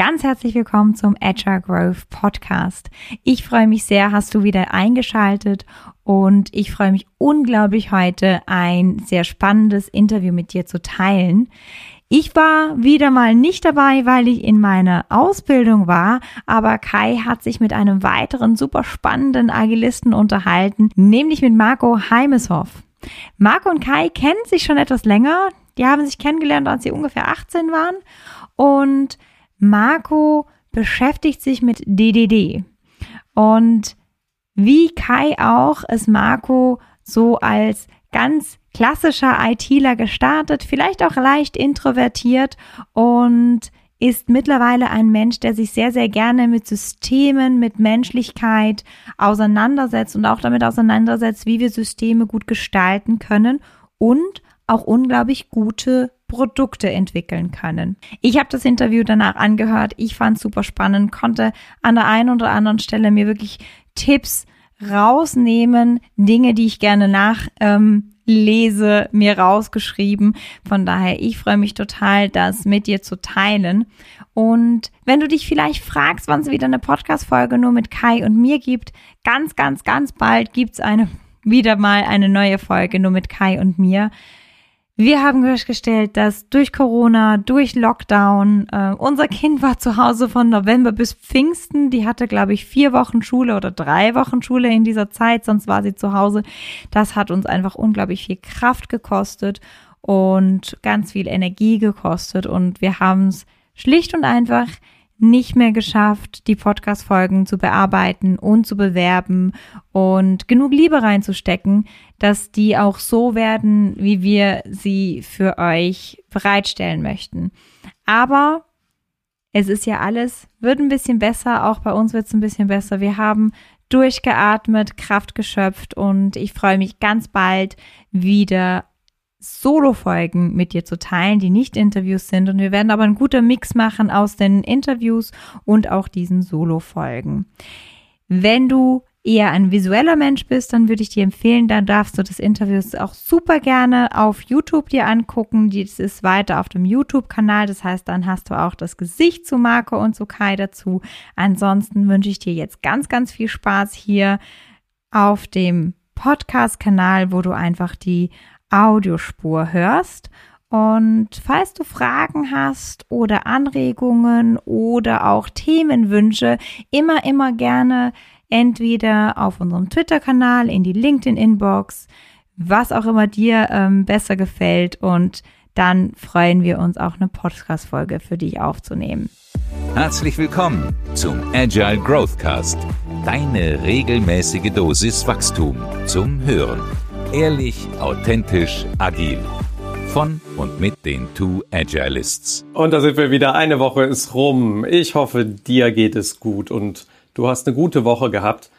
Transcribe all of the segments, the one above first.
Ganz herzlich willkommen zum Agile Growth Podcast. Ich freue mich sehr, hast du wieder eingeschaltet und ich freue mich unglaublich heute ein sehr spannendes Interview mit dir zu teilen. Ich war wieder mal nicht dabei, weil ich in meiner Ausbildung war, aber Kai hat sich mit einem weiteren super spannenden Agilisten unterhalten, nämlich mit Marco Heimeshoff. Marco und Kai kennen sich schon etwas länger. Die haben sich kennengelernt, als sie ungefähr 18 waren und Marco beschäftigt sich mit DDD. Und wie Kai auch ist Marco so als ganz klassischer ITler gestartet, vielleicht auch leicht introvertiert und ist mittlerweile ein Mensch, der sich sehr, sehr gerne mit Systemen, mit Menschlichkeit auseinandersetzt und auch damit auseinandersetzt, wie wir Systeme gut gestalten können und auch unglaublich gute Produkte entwickeln können. Ich habe das Interview danach angehört. Ich fand es super spannend, konnte an der einen oder anderen Stelle mir wirklich Tipps rausnehmen, Dinge, die ich gerne nachlese, ähm, mir rausgeschrieben. Von daher, ich freue mich total, das mit dir zu teilen. Und wenn du dich vielleicht fragst, wann es wieder eine Podcast-Folge nur mit Kai und mir gibt, ganz, ganz, ganz bald gibt es eine, wieder mal eine neue Folge nur mit Kai und mir. Wir haben festgestellt, dass durch Corona, durch Lockdown, äh, unser Kind war zu Hause von November bis Pfingsten. Die hatte, glaube ich, vier Wochen Schule oder drei Wochen Schule in dieser Zeit, sonst war sie zu Hause. Das hat uns einfach unglaublich viel Kraft gekostet und ganz viel Energie gekostet. Und wir haben es schlicht und einfach nicht mehr geschafft, die Podcast-Folgen zu bearbeiten und zu bewerben und genug Liebe reinzustecken, dass die auch so werden, wie wir sie für euch bereitstellen möchten. Aber es ist ja alles, wird ein bisschen besser, auch bei uns wird es ein bisschen besser. Wir haben durchgeatmet, Kraft geschöpft und ich freue mich ganz bald wieder Solo-Folgen mit dir zu teilen, die nicht Interviews sind. Und wir werden aber einen guten Mix machen aus den Interviews und auch diesen Solo-Folgen. Wenn du eher ein visueller Mensch bist, dann würde ich dir empfehlen, dann darfst du das Interview auch super gerne auf YouTube dir angucken. Das ist weiter auf dem YouTube-Kanal. Das heißt, dann hast du auch das Gesicht zu Marco und zu Kai dazu. Ansonsten wünsche ich dir jetzt ganz, ganz viel Spaß hier auf dem Podcast-Kanal, wo du einfach die Audiospur hörst. Und falls du Fragen hast oder Anregungen oder auch Themenwünsche, immer, immer gerne entweder auf unserem Twitter-Kanal, in die LinkedIn-Inbox, was auch immer dir ähm, besser gefällt. Und dann freuen wir uns auch eine Podcast-Folge für dich aufzunehmen. Herzlich willkommen zum Agile Growth Cast. Deine regelmäßige Dosis Wachstum zum Hören. Ehrlich, authentisch, agil. Von und mit den Two Agilists. Und da sind wir wieder. Eine Woche ist rum. Ich hoffe, dir geht es gut und du hast eine gute Woche gehabt.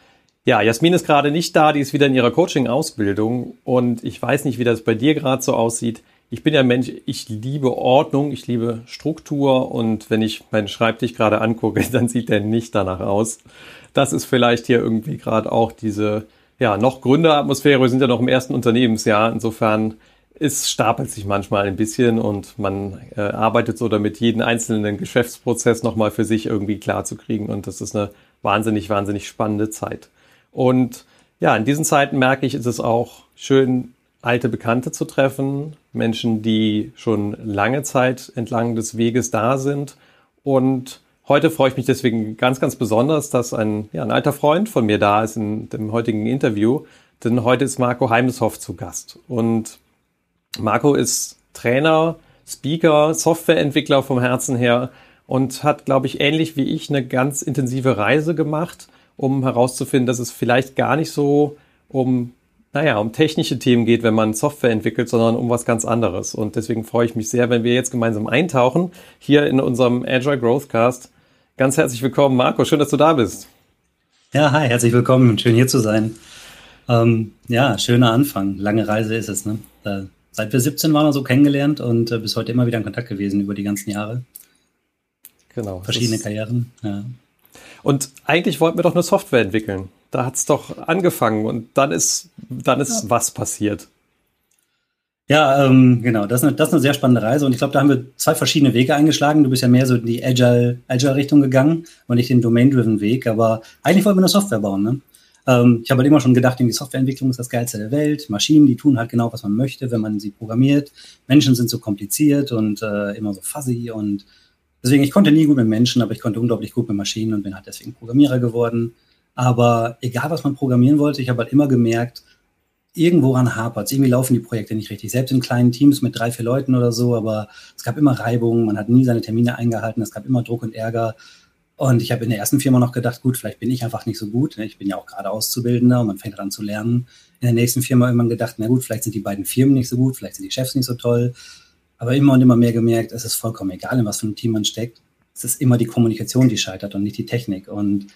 Ja, Jasmin ist gerade nicht da, die ist wieder in ihrer Coaching-Ausbildung und ich weiß nicht, wie das bei dir gerade so aussieht. Ich bin ja Mensch, ich liebe Ordnung, ich liebe Struktur und wenn ich meinen Schreibtisch gerade angucke, dann sieht der nicht danach aus. Das ist vielleicht hier irgendwie gerade auch diese ja, noch Gründeratmosphäre. Wir sind ja noch im ersten Unternehmensjahr. Insofern es stapelt sich manchmal ein bisschen und man äh, arbeitet so damit, jeden einzelnen Geschäftsprozess nochmal für sich irgendwie klar zu kriegen. Und das ist eine wahnsinnig, wahnsinnig spannende Zeit. Und ja, in diesen Zeiten merke ich, ist es auch schön, alte Bekannte zu treffen, Menschen, die schon lange Zeit entlang des Weges da sind und Heute freue ich mich deswegen ganz, ganz besonders, dass ein, ja, ein alter Freund von mir da ist in dem heutigen Interview, denn heute ist Marco Heimeshoff zu Gast. Und Marco ist Trainer, Speaker, Softwareentwickler vom Herzen her und hat, glaube ich, ähnlich wie ich eine ganz intensive Reise gemacht, um herauszufinden, dass es vielleicht gar nicht so um naja, um technische Themen geht, wenn man Software entwickelt, sondern um was ganz anderes. Und deswegen freue ich mich sehr, wenn wir jetzt gemeinsam eintauchen hier in unserem Agile Growth Cast. Ganz herzlich willkommen, Marco. Schön, dass du da bist. Ja, hi, herzlich willkommen. Schön hier zu sein. Ähm, ja, schöner Anfang. Lange Reise ist es. Ne? Äh, seit wir 17 waren wir so kennengelernt und äh, bis heute immer wieder in Kontakt gewesen über die ganzen Jahre. Genau. Verschiedene Karrieren. Ja. Und eigentlich wollten wir doch eine Software entwickeln. Da hat es doch angefangen und dann ist, dann ist ja. was passiert. Ja, ähm, genau. Das ist, eine, das ist eine sehr spannende Reise und ich glaube, da haben wir zwei verschiedene Wege eingeschlagen. Du bist ja mehr so in die Agile-Richtung Agile gegangen und nicht den Domain-Driven Weg. Aber eigentlich wollten wir eine Software bauen. Ne? Ähm, ich habe halt immer schon gedacht, die Softwareentwicklung ist das Geilste der Welt. Maschinen, die tun halt genau, was man möchte, wenn man sie programmiert. Menschen sind so kompliziert und äh, immer so fuzzy und deswegen, ich konnte nie gut mit Menschen, aber ich konnte unglaublich gut mit Maschinen und bin halt deswegen Programmierer geworden. Aber egal, was man programmieren wollte, ich habe halt immer gemerkt, irgendworan hapert es. Irgendwie laufen die Projekte nicht richtig. Selbst in kleinen Teams mit drei, vier Leuten oder so, aber es gab immer Reibungen, man hat nie seine Termine eingehalten, es gab immer Druck und Ärger. Und ich habe in der ersten Firma noch gedacht, gut, vielleicht bin ich einfach nicht so gut. Ich bin ja auch gerade Auszubildender und man fängt an zu lernen. In der nächsten Firma irgendwann gedacht, na gut, vielleicht sind die beiden Firmen nicht so gut, vielleicht sind die Chefs nicht so toll. Aber immer und immer mehr gemerkt, es ist vollkommen egal, in was für ein Team man steckt. Es ist immer die Kommunikation, die scheitert und nicht die Technik. Und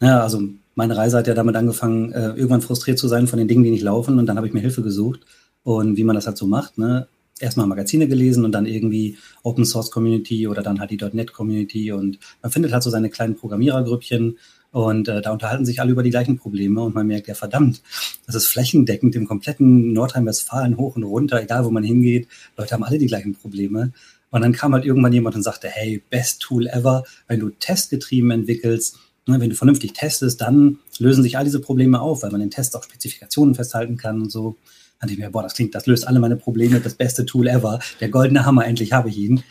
ja, also meine Reise hat ja damit angefangen, äh, irgendwann frustriert zu sein von den Dingen, die nicht laufen. Und dann habe ich mir Hilfe gesucht. Und wie man das halt so macht, ne? erstmal Magazine gelesen und dann irgendwie Open Source Community oder dann halt die .NET Community und man findet halt so seine kleinen Programmierergrüppchen und äh, da unterhalten sich alle über die gleichen Probleme und man merkt, ja verdammt, das ist flächendeckend im kompletten Nordrhein-Westfalen hoch und runter, egal wo man hingeht, Leute haben alle die gleichen Probleme. Und dann kam halt irgendwann jemand und sagte, hey, best Tool ever, wenn du testgetrieben entwickelst, Ne, wenn du vernünftig testest, dann lösen sich all diese Probleme auf, weil man in Tests auch Spezifikationen festhalten kann und so. Dann dachte ich mir, boah, das klingt, das löst alle meine Probleme, das beste Tool ever, der goldene Hammer, endlich habe ich ihn.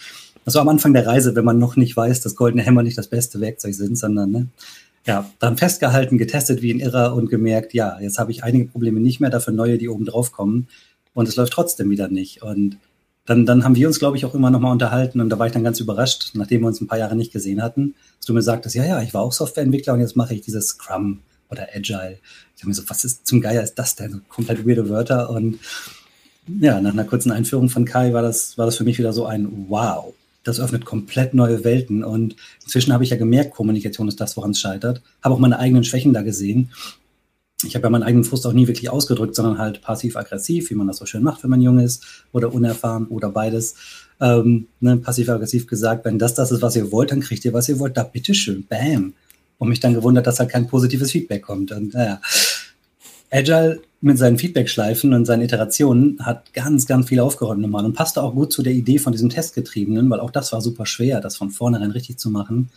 War am Anfang der Reise, wenn man noch nicht weiß, dass goldene Hämmer nicht das beste Werkzeug sind, sondern, ne, ja, dann festgehalten, getestet wie ein Irrer und gemerkt, ja, jetzt habe ich einige Probleme nicht mehr, dafür neue, die oben drauf kommen. Und es läuft trotzdem wieder nicht. Und dann, dann haben wir uns, glaube ich, auch immer noch mal unterhalten und da war ich dann ganz überrascht, nachdem wir uns ein paar Jahre nicht gesehen hatten, dass du mir sagtest, ja, ja, ich war auch Softwareentwickler und jetzt mache ich dieses Scrum oder Agile. Ich habe mir so, was ist zum Geier ist das denn? Komplett weirde Wörter und ja, nach einer kurzen Einführung von Kai war das, war das für mich wieder so ein Wow. Das öffnet komplett neue Welten und inzwischen habe ich ja gemerkt, Kommunikation ist das, woran es scheitert. Habe auch meine eigenen Schwächen da gesehen ich habe ja meinen eigenen Frust auch nie wirklich ausgedrückt, sondern halt passiv-aggressiv, wie man das so schön macht, wenn man jung ist oder unerfahren oder beides. Ähm, ne, passiv-aggressiv gesagt, wenn das das ist, was ihr wollt, dann kriegt ihr, was ihr wollt. Da bitteschön, bam. Und mich dann gewundert, dass halt kein positives Feedback kommt. Und naja, Agile mit seinen Feedback-Schleifen und seinen Iterationen hat ganz, ganz viel aufgeräumt nochmal und passte auch gut zu der Idee von diesem Testgetriebenen, weil auch das war super schwer, das von vornherein richtig zu machen.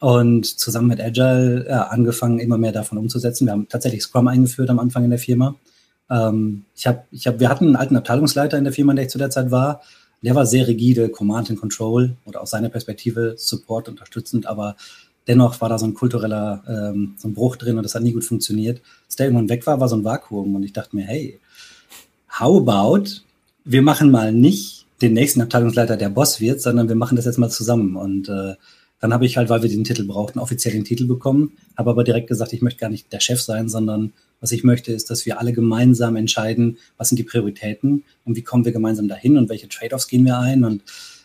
Und zusammen mit Agile ja, angefangen, immer mehr davon umzusetzen. Wir haben tatsächlich Scrum eingeführt am Anfang in der Firma. Ähm, ich hab, ich hab, wir hatten einen alten Abteilungsleiter in der Firma, in der ich zu der Zeit war. Der war sehr rigide, Command and Control oder aus seiner Perspektive Support unterstützend, aber dennoch war da so ein kultureller ähm, so ein Bruch drin und das hat nie gut funktioniert. Als der irgendwann weg war, war so ein Vakuum und ich dachte mir, hey, how about wir machen mal nicht den nächsten Abteilungsleiter, der Boss wird, sondern wir machen das jetzt mal zusammen und äh, dann habe ich halt, weil wir den Titel brauchten, offiziell den Titel bekommen, habe aber direkt gesagt, ich möchte gar nicht der Chef sein, sondern was ich möchte, ist, dass wir alle gemeinsam entscheiden, was sind die Prioritäten und wie kommen wir gemeinsam dahin und welche Trade-offs gehen wir ein und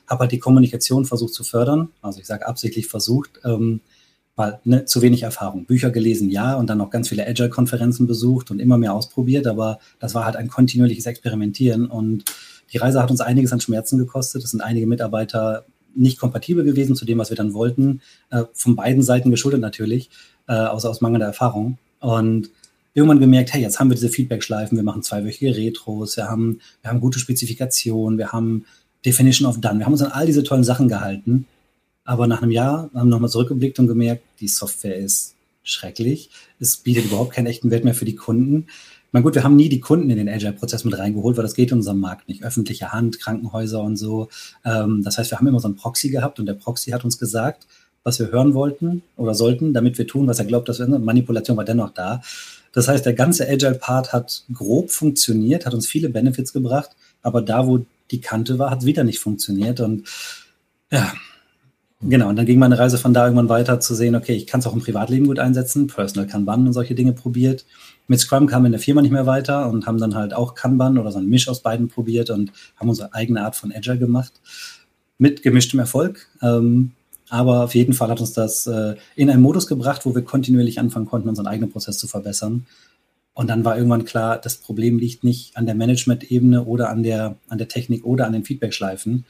habe halt die Kommunikation versucht zu fördern. Also ich sage absichtlich versucht, ähm, weil ne, zu wenig Erfahrung. Bücher gelesen, ja, und dann auch ganz viele Agile-Konferenzen besucht und immer mehr ausprobiert, aber das war halt ein kontinuierliches Experimentieren und die Reise hat uns einiges an Schmerzen gekostet. Es sind einige Mitarbeiter nicht kompatibel gewesen zu dem, was wir dann wollten. Äh, von beiden Seiten geschuldet natürlich, äh, außer aus mangelnder Erfahrung. Und irgendwann gemerkt, hey, jetzt haben wir diese Feedback-Schleifen, wir machen zweiwöchige Retros, wir haben, wir haben gute Spezifikationen, wir haben Definition of Done, wir haben uns an all diese tollen Sachen gehalten. Aber nach einem Jahr haben wir nochmal zurückgeblickt und gemerkt, die Software ist schrecklich. Es bietet überhaupt keinen echten Wert mehr für die Kunden meine, gut, wir haben nie die Kunden in den Agile-Prozess mit reingeholt, weil das geht in unserem Markt nicht. Öffentliche Hand, Krankenhäuser und so. Ähm, das heißt, wir haben immer so einen Proxy gehabt und der Proxy hat uns gesagt, was wir hören wollten oder sollten, damit wir tun, was er glaubt, dass wir Manipulation war dennoch da. Das heißt, der ganze Agile-Part hat grob funktioniert, hat uns viele Benefits gebracht, aber da, wo die Kante war, hat es wieder nicht funktioniert. Und ja, Genau, und dann ging meine Reise von da irgendwann weiter zu sehen, okay, ich kann es auch im Privatleben gut einsetzen, Personal Kanban und solche Dinge probiert. Mit Scrum kamen wir in der Firma nicht mehr weiter und haben dann halt auch Kanban oder so ein Misch aus beiden probiert und haben unsere eigene Art von Agile gemacht. Mit gemischtem Erfolg. Ähm, aber auf jeden Fall hat uns das äh, in einen Modus gebracht, wo wir kontinuierlich anfangen konnten, unseren eigenen Prozess zu verbessern. Und dann war irgendwann klar, das Problem liegt nicht an der Management-Ebene oder an der, an der Technik oder an den Feedback-Schleifen.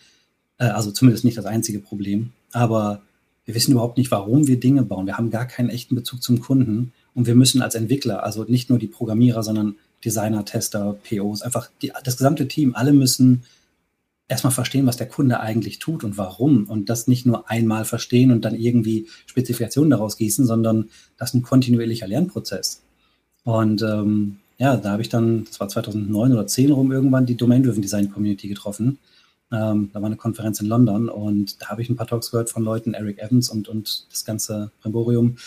Äh, also zumindest nicht das einzige Problem. Aber wir wissen überhaupt nicht, warum wir Dinge bauen. Wir haben gar keinen echten Bezug zum Kunden. Und wir müssen als Entwickler, also nicht nur die Programmierer, sondern Designer, Tester, POs, einfach die, das gesamte Team, alle müssen erstmal verstehen, was der Kunde eigentlich tut und warum. Und das nicht nur einmal verstehen und dann irgendwie Spezifikationen daraus gießen, sondern das ist ein kontinuierlicher Lernprozess. Und ähm, ja, da habe ich dann, das war 2009 oder 10 rum irgendwann, die Domain-Driven Design Community getroffen. Ähm, da war eine Konferenz in London und da habe ich ein paar Talks gehört von Leuten, Eric Evans und, und das ganze Bremborium.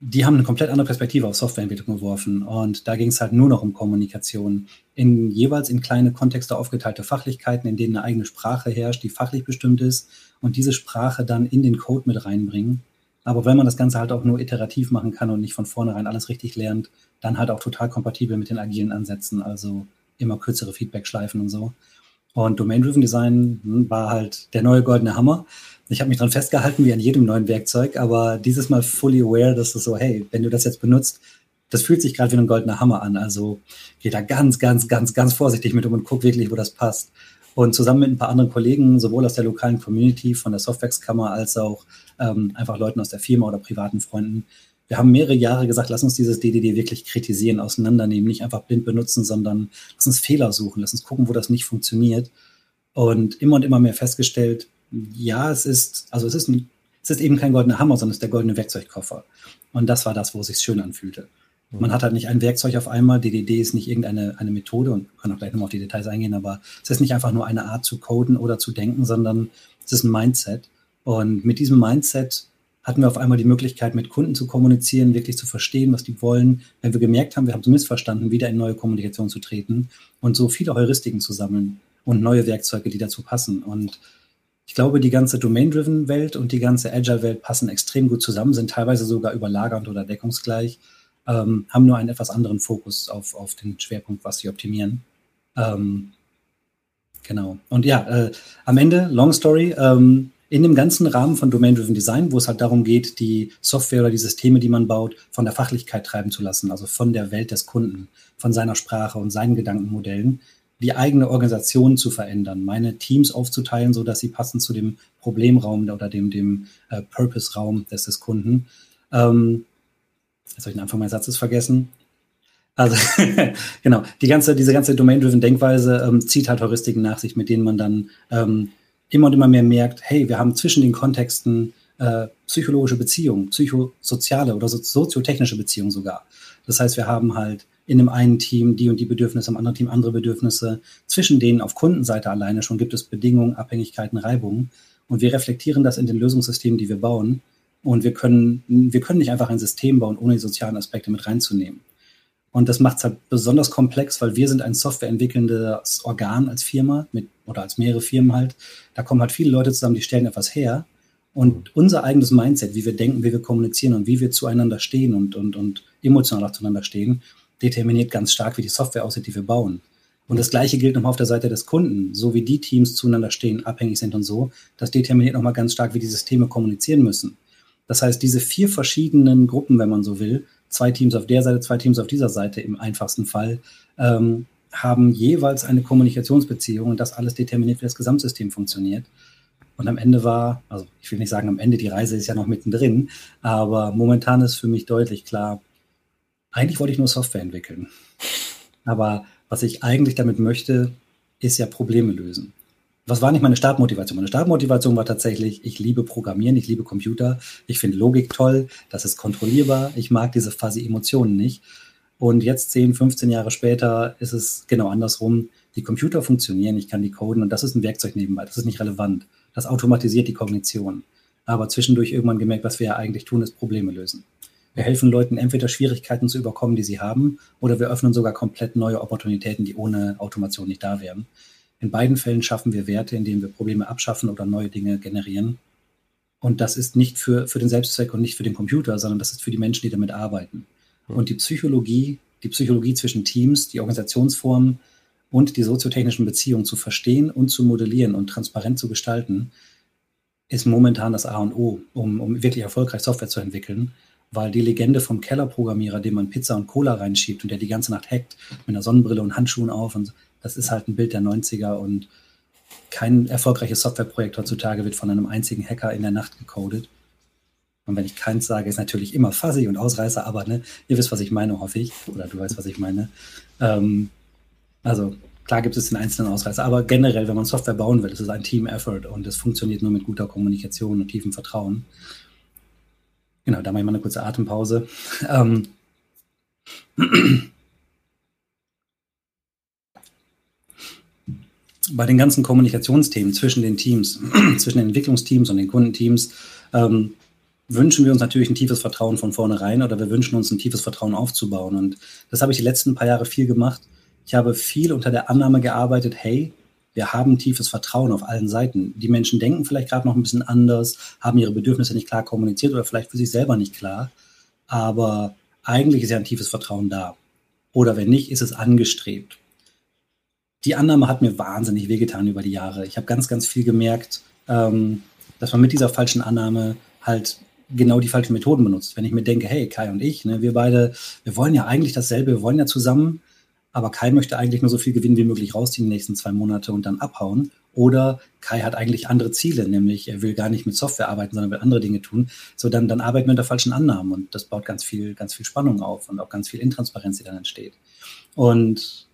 Die haben eine komplett andere Perspektive auf Softwareentwicklung geworfen und da ging es halt nur noch um Kommunikation. In jeweils in kleine Kontexte aufgeteilte Fachlichkeiten, in denen eine eigene Sprache herrscht, die fachlich bestimmt ist und diese Sprache dann in den Code mit reinbringen. Aber wenn man das Ganze halt auch nur iterativ machen kann und nicht von vornherein alles richtig lernt, dann halt auch total kompatibel mit den agilen Ansätzen, also immer kürzere Feedback-Schleifen und so. Und Domain-Driven Design hm, war halt der neue goldene Hammer. Ich habe mich dran festgehalten, wie an jedem neuen Werkzeug, aber dieses Mal fully aware, dass es so, hey, wenn du das jetzt benutzt, das fühlt sich gerade wie ein goldener Hammer an. Also geh da ganz, ganz, ganz, ganz vorsichtig mit um und guck wirklich, wo das passt. Und zusammen mit ein paar anderen Kollegen, sowohl aus der lokalen Community von der Softwax-Kammer als auch ähm, einfach Leuten aus der Firma oder privaten Freunden, wir haben mehrere Jahre gesagt, lass uns dieses DDD wirklich kritisieren, auseinandernehmen, nicht einfach blind benutzen, sondern lass uns Fehler suchen, lass uns gucken, wo das nicht funktioniert. Und immer und immer mehr festgestellt, ja, es ist, also es ist, ein, es ist eben kein goldener Hammer, sondern es ist der goldene Werkzeugkoffer. Und das war das, wo es sich schön anfühlte. Mhm. Man hat halt nicht ein Werkzeug auf einmal. DDD ist nicht irgendeine eine Methode und kann auch gleich nochmal auf die Details eingehen, aber es ist nicht einfach nur eine Art zu coden oder zu denken, sondern es ist ein Mindset. Und mit diesem Mindset hatten wir auf einmal die Möglichkeit, mit Kunden zu kommunizieren, wirklich zu verstehen, was die wollen. Wenn wir gemerkt haben, wir haben es missverstanden, wieder in neue Kommunikation zu treten und so viele Heuristiken zu sammeln und neue Werkzeuge, die dazu passen. Und ich glaube, die ganze Domain-Driven-Welt und die ganze Agile-Welt passen extrem gut zusammen, sind teilweise sogar überlagernd oder deckungsgleich, ähm, haben nur einen etwas anderen Fokus auf, auf den Schwerpunkt, was sie optimieren. Ähm, genau. Und ja, äh, am Ende, long story, ähm, in dem ganzen Rahmen von Domain-Driven Design, wo es halt darum geht, die Software oder die Systeme, die man baut, von der Fachlichkeit treiben zu lassen, also von der Welt des Kunden, von seiner Sprache und seinen Gedankenmodellen, die eigene Organisation zu verändern, meine Teams aufzuteilen, so dass sie passen zu dem Problemraum oder dem, dem äh, Purpose-Raum des, des Kunden. Ähm, jetzt habe ich den Anfang meines Satzes vergessen. Also genau, die ganze, diese ganze Domain-Driven Denkweise ähm, zieht halt Heuristiken nach sich, mit denen man dann ähm, immer und immer mehr merkt, hey, wir haben zwischen den Kontexten äh, psychologische Beziehungen, psychosoziale oder so, soziotechnische Beziehungen sogar. Das heißt, wir haben halt in dem einen Team die und die Bedürfnisse, im anderen Team andere Bedürfnisse. Zwischen denen auf Kundenseite alleine schon gibt es Bedingungen, Abhängigkeiten, Reibungen. Und wir reflektieren das in den Lösungssystemen, die wir bauen. Und wir können, wir können nicht einfach ein System bauen, ohne die sozialen Aspekte mit reinzunehmen. Und das macht es halt besonders komplex, weil wir sind ein softwareentwickelndes Organ als Firma mit, oder als mehrere Firmen halt. Da kommen halt viele Leute zusammen, die stellen etwas her. Und unser eigenes Mindset, wie wir denken, wie wir kommunizieren und wie wir zueinander stehen und, und, und emotional auch zueinander stehen, determiniert ganz stark, wie die Software aussieht, die wir bauen. Und das Gleiche gilt nochmal auf der Seite des Kunden. So wie die Teams zueinander stehen, abhängig sind und so, das determiniert nochmal ganz stark, wie die Systeme kommunizieren müssen. Das heißt, diese vier verschiedenen Gruppen, wenn man so will, zwei Teams auf der Seite, zwei Teams auf dieser Seite im einfachsten Fall, ähm, haben jeweils eine Kommunikationsbeziehung und das alles determiniert, wie das Gesamtsystem funktioniert. Und am Ende war, also ich will nicht sagen am Ende, die Reise ist ja noch mittendrin, aber momentan ist für mich deutlich klar, eigentlich wollte ich nur Software entwickeln. Aber was ich eigentlich damit möchte, ist ja Probleme lösen was war nicht meine Startmotivation? Meine Startmotivation war tatsächlich, ich liebe Programmieren, ich liebe Computer, ich finde Logik toll, das ist kontrollierbar, ich mag diese fuzzy Emotionen nicht. Und jetzt 10, 15 Jahre später ist es genau andersrum. Die Computer funktionieren, ich kann die coden und das ist ein Werkzeug nebenbei, das ist nicht relevant. Das automatisiert die Kognition. Aber zwischendurch irgendwann gemerkt, was wir ja eigentlich tun, ist Probleme lösen. Wir helfen Leuten entweder Schwierigkeiten zu überkommen, die sie haben, oder wir öffnen sogar komplett neue Opportunitäten, die ohne Automation nicht da wären. In beiden Fällen schaffen wir Werte, indem wir Probleme abschaffen oder neue Dinge generieren. Und das ist nicht für, für den Selbstzweck und nicht für den Computer, sondern das ist für die Menschen, die damit arbeiten. Und die Psychologie, die Psychologie zwischen Teams, die Organisationsformen und die soziotechnischen Beziehungen zu verstehen und zu modellieren und transparent zu gestalten, ist momentan das A und O, um, um wirklich erfolgreich Software zu entwickeln. Weil die Legende vom Kellerprogrammierer, dem man Pizza und Cola reinschiebt und der die ganze Nacht hackt, mit einer Sonnenbrille und Handschuhen auf und das ist halt ein Bild der 90er und kein erfolgreiches Softwareprojekt heutzutage wird von einem einzigen Hacker in der Nacht gecodet. Und wenn ich keins sage, ist natürlich immer fuzzy und Ausreißer, aber ne, ihr wisst, was ich meine, hoffe ich. Oder du weißt, was ich meine. Ähm, also klar gibt es den einzelnen Ausreißer, aber generell, wenn man Software bauen will, ist es ein Team-Effort und es funktioniert nur mit guter Kommunikation und tiefem Vertrauen. Genau, da mache ich mal eine kurze Atempause. Ähm, bei den ganzen Kommunikationsthemen zwischen den Teams, zwischen den Entwicklungsteams und den Kundenteams, ähm, wünschen wir uns natürlich ein tiefes Vertrauen von vornherein oder wir wünschen uns ein tiefes Vertrauen aufzubauen. Und das habe ich die letzten paar Jahre viel gemacht. Ich habe viel unter der Annahme gearbeitet, hey, wir haben tiefes Vertrauen auf allen Seiten. Die Menschen denken vielleicht gerade noch ein bisschen anders, haben ihre Bedürfnisse nicht klar kommuniziert oder vielleicht für sich selber nicht klar. Aber eigentlich ist ja ein tiefes Vertrauen da. Oder wenn nicht, ist es angestrebt. Die Annahme hat mir wahnsinnig wehgetan über die Jahre. Ich habe ganz, ganz viel gemerkt, ähm, dass man mit dieser falschen Annahme halt genau die falschen Methoden benutzt. Wenn ich mir denke, hey, Kai und ich, ne, wir beide, wir wollen ja eigentlich dasselbe, wir wollen ja zusammen, aber Kai möchte eigentlich nur so viel Gewinn wie möglich rausziehen die nächsten zwei Monate und dann abhauen. Oder Kai hat eigentlich andere Ziele, nämlich er will gar nicht mit Software arbeiten, sondern will andere Dinge tun. So, dann, dann arbeiten wir unter falschen Annahmen und das baut ganz viel, ganz viel Spannung auf und auch ganz viel Intransparenz, die dann entsteht. Und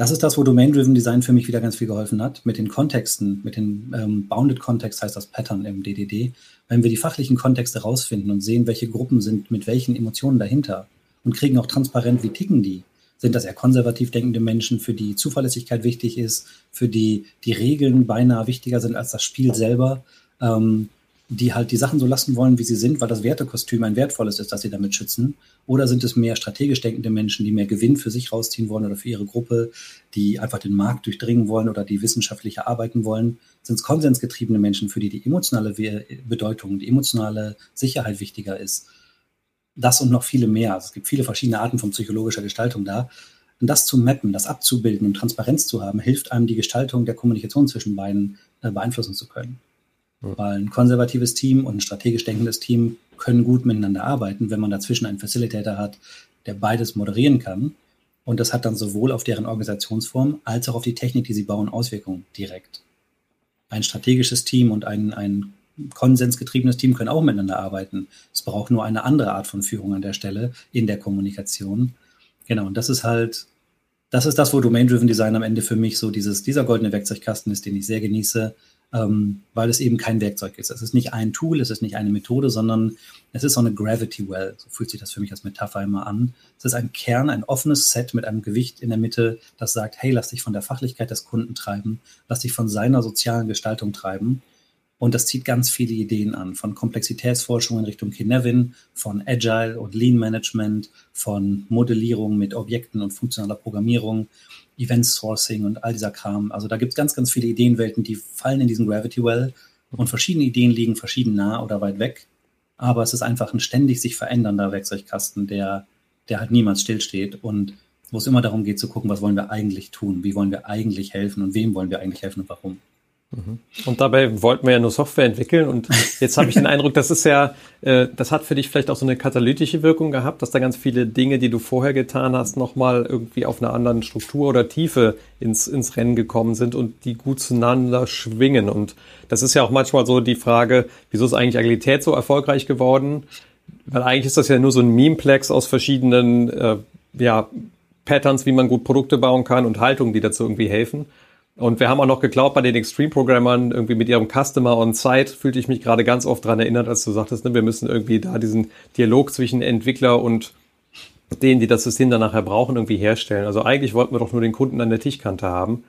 das ist das, wo Domain-Driven Design für mich wieder ganz viel geholfen hat. Mit den Kontexten, mit den ähm, Bounded Context heißt das Pattern im DDD. Wenn wir die fachlichen Kontexte rausfinden und sehen, welche Gruppen sind mit welchen Emotionen dahinter und kriegen auch transparent, wie ticken die. Sind das eher konservativ denkende Menschen, für die Zuverlässigkeit wichtig ist, für die die Regeln beinahe wichtiger sind als das Spiel selber? Ähm, die halt die Sachen so lassen wollen, wie sie sind, weil das Wertekostüm ein wertvolles ist, das sie damit schützen? Oder sind es mehr strategisch denkende Menschen, die mehr Gewinn für sich rausziehen wollen oder für ihre Gruppe, die einfach den Markt durchdringen wollen oder die wissenschaftlicher arbeiten wollen? Sind es konsensgetriebene Menschen, für die die emotionale Bedeutung, die emotionale Sicherheit wichtiger ist? Das und noch viele mehr. Also es gibt viele verschiedene Arten von psychologischer Gestaltung da. Und das zu mappen, das abzubilden und Transparenz zu haben, hilft einem, die Gestaltung der Kommunikation zwischen beiden äh, beeinflussen zu können. Weil ein konservatives Team und ein strategisch denkendes Team können gut miteinander arbeiten, wenn man dazwischen einen Facilitator hat, der beides moderieren kann. Und das hat dann sowohl auf deren Organisationsform als auch auf die Technik, die sie bauen, Auswirkungen direkt. Ein strategisches Team und ein, ein konsensgetriebenes Team können auch miteinander arbeiten. Es braucht nur eine andere Art von Führung an der Stelle in der Kommunikation. Genau, und das ist halt, das ist das, wo Domain-Driven Design am Ende für mich so dieses, dieser goldene Werkzeugkasten ist, den ich sehr genieße, ähm, weil es eben kein Werkzeug ist. Es ist nicht ein Tool, es ist nicht eine Methode, sondern es ist so eine Gravity Well. So fühlt sich das für mich als Metapher immer an. Es ist ein Kern, ein offenes Set mit einem Gewicht in der Mitte, das sagt, hey, lass dich von der Fachlichkeit des Kunden treiben, lass dich von seiner sozialen Gestaltung treiben. Und das zieht ganz viele Ideen an, von Komplexitätsforschung in Richtung Kinevin, von Agile und Lean Management, von Modellierung mit Objekten und funktionaler Programmierung Event Sourcing und all dieser Kram. Also da gibt es ganz, ganz viele Ideenwelten, die fallen in diesen Gravity Well und verschiedene Ideen liegen verschieden nah oder weit weg. Aber es ist einfach ein ständig sich verändernder Werkzeugkasten, der, der halt niemals stillsteht und wo es immer darum geht zu gucken, was wollen wir eigentlich tun, wie wollen wir eigentlich helfen und wem wollen wir eigentlich helfen und warum. Mhm. Und dabei wollten wir ja nur Software entwickeln und jetzt habe ich den Eindruck, das ist ja, äh, das hat für dich vielleicht auch so eine katalytische Wirkung gehabt, dass da ganz viele Dinge, die du vorher getan hast, nochmal irgendwie auf einer anderen Struktur oder Tiefe ins, ins Rennen gekommen sind und die gut zueinander schwingen. Und das ist ja auch manchmal so die Frage, wieso ist eigentlich Agilität so erfolgreich geworden? Weil eigentlich ist das ja nur so ein Memeplex aus verschiedenen äh, ja, Patterns, wie man gut Produkte bauen kann und Haltungen, die dazu irgendwie helfen. Und wir haben auch noch geglaubt bei den Extreme-Programmern, irgendwie mit ihrem Customer on Site, fühlte ich mich gerade ganz oft dran erinnert, als du sagtest, ne, wir müssen irgendwie da diesen Dialog zwischen Entwickler und denen, die das System dann nachher brauchen, irgendwie herstellen. Also eigentlich wollten wir doch nur den Kunden an der Tischkante haben.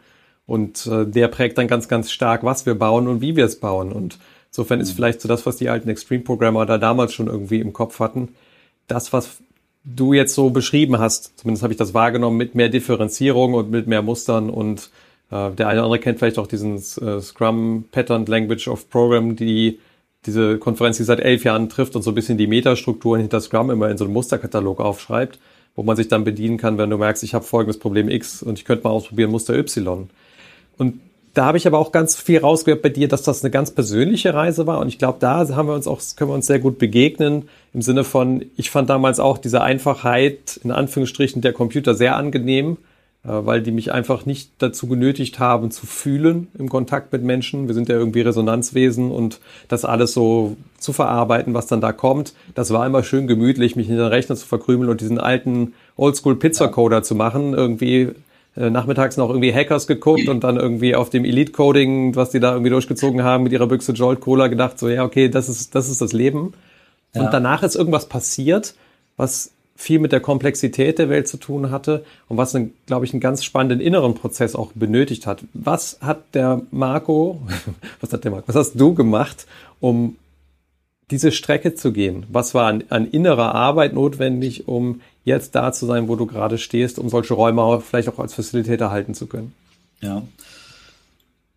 Und äh, der prägt dann ganz, ganz stark, was wir bauen und wie wir es bauen. Und insofern mhm. ist vielleicht so das, was die alten Extreme-Programmer da damals schon irgendwie im Kopf hatten, das, was du jetzt so beschrieben hast, zumindest habe ich das wahrgenommen, mit mehr Differenzierung und mit mehr Mustern und äh, der eine oder andere kennt vielleicht auch diesen äh, Scrum Pattern Language of Program, die diese Konferenz, die seit elf Jahren trifft und so ein bisschen die Metastrukturen hinter Scrum immer in so einem Musterkatalog aufschreibt, wo man sich dann bedienen kann, wenn du merkst, ich habe folgendes Problem X und ich könnte mal ausprobieren Muster Y. Und da habe ich aber auch ganz viel rausgehört bei dir, dass das eine ganz persönliche Reise war. Und ich glaube, da haben wir uns auch, können wir uns sehr gut begegnen. Im Sinne von, ich fand damals auch diese Einfachheit, in Anführungsstrichen, der Computer sehr angenehm weil die mich einfach nicht dazu genötigt haben zu fühlen im Kontakt mit Menschen. Wir sind ja irgendwie Resonanzwesen und das alles so zu verarbeiten, was dann da kommt, das war immer schön gemütlich, mich in den Rechner zu verkrümeln und diesen alten Oldschool-Pizza-Coder ja. zu machen. Irgendwie äh, nachmittags noch irgendwie Hackers geguckt und dann irgendwie auf dem Elite-Coding, was die da irgendwie durchgezogen haben mit ihrer Büchse Jolt Cola gedacht, so ja, okay, das ist, das ist das Leben. Ja. Und danach ist irgendwas passiert, was viel mit der Komplexität der Welt zu tun hatte und was, glaube ich, einen ganz spannenden inneren Prozess auch benötigt hat. Was hat der Marco, was hat der Marco, was hast du gemacht, um diese Strecke zu gehen? Was war an, an innerer Arbeit notwendig, um jetzt da zu sein, wo du gerade stehst, um solche Räume vielleicht auch als Facilitator halten zu können? Ja,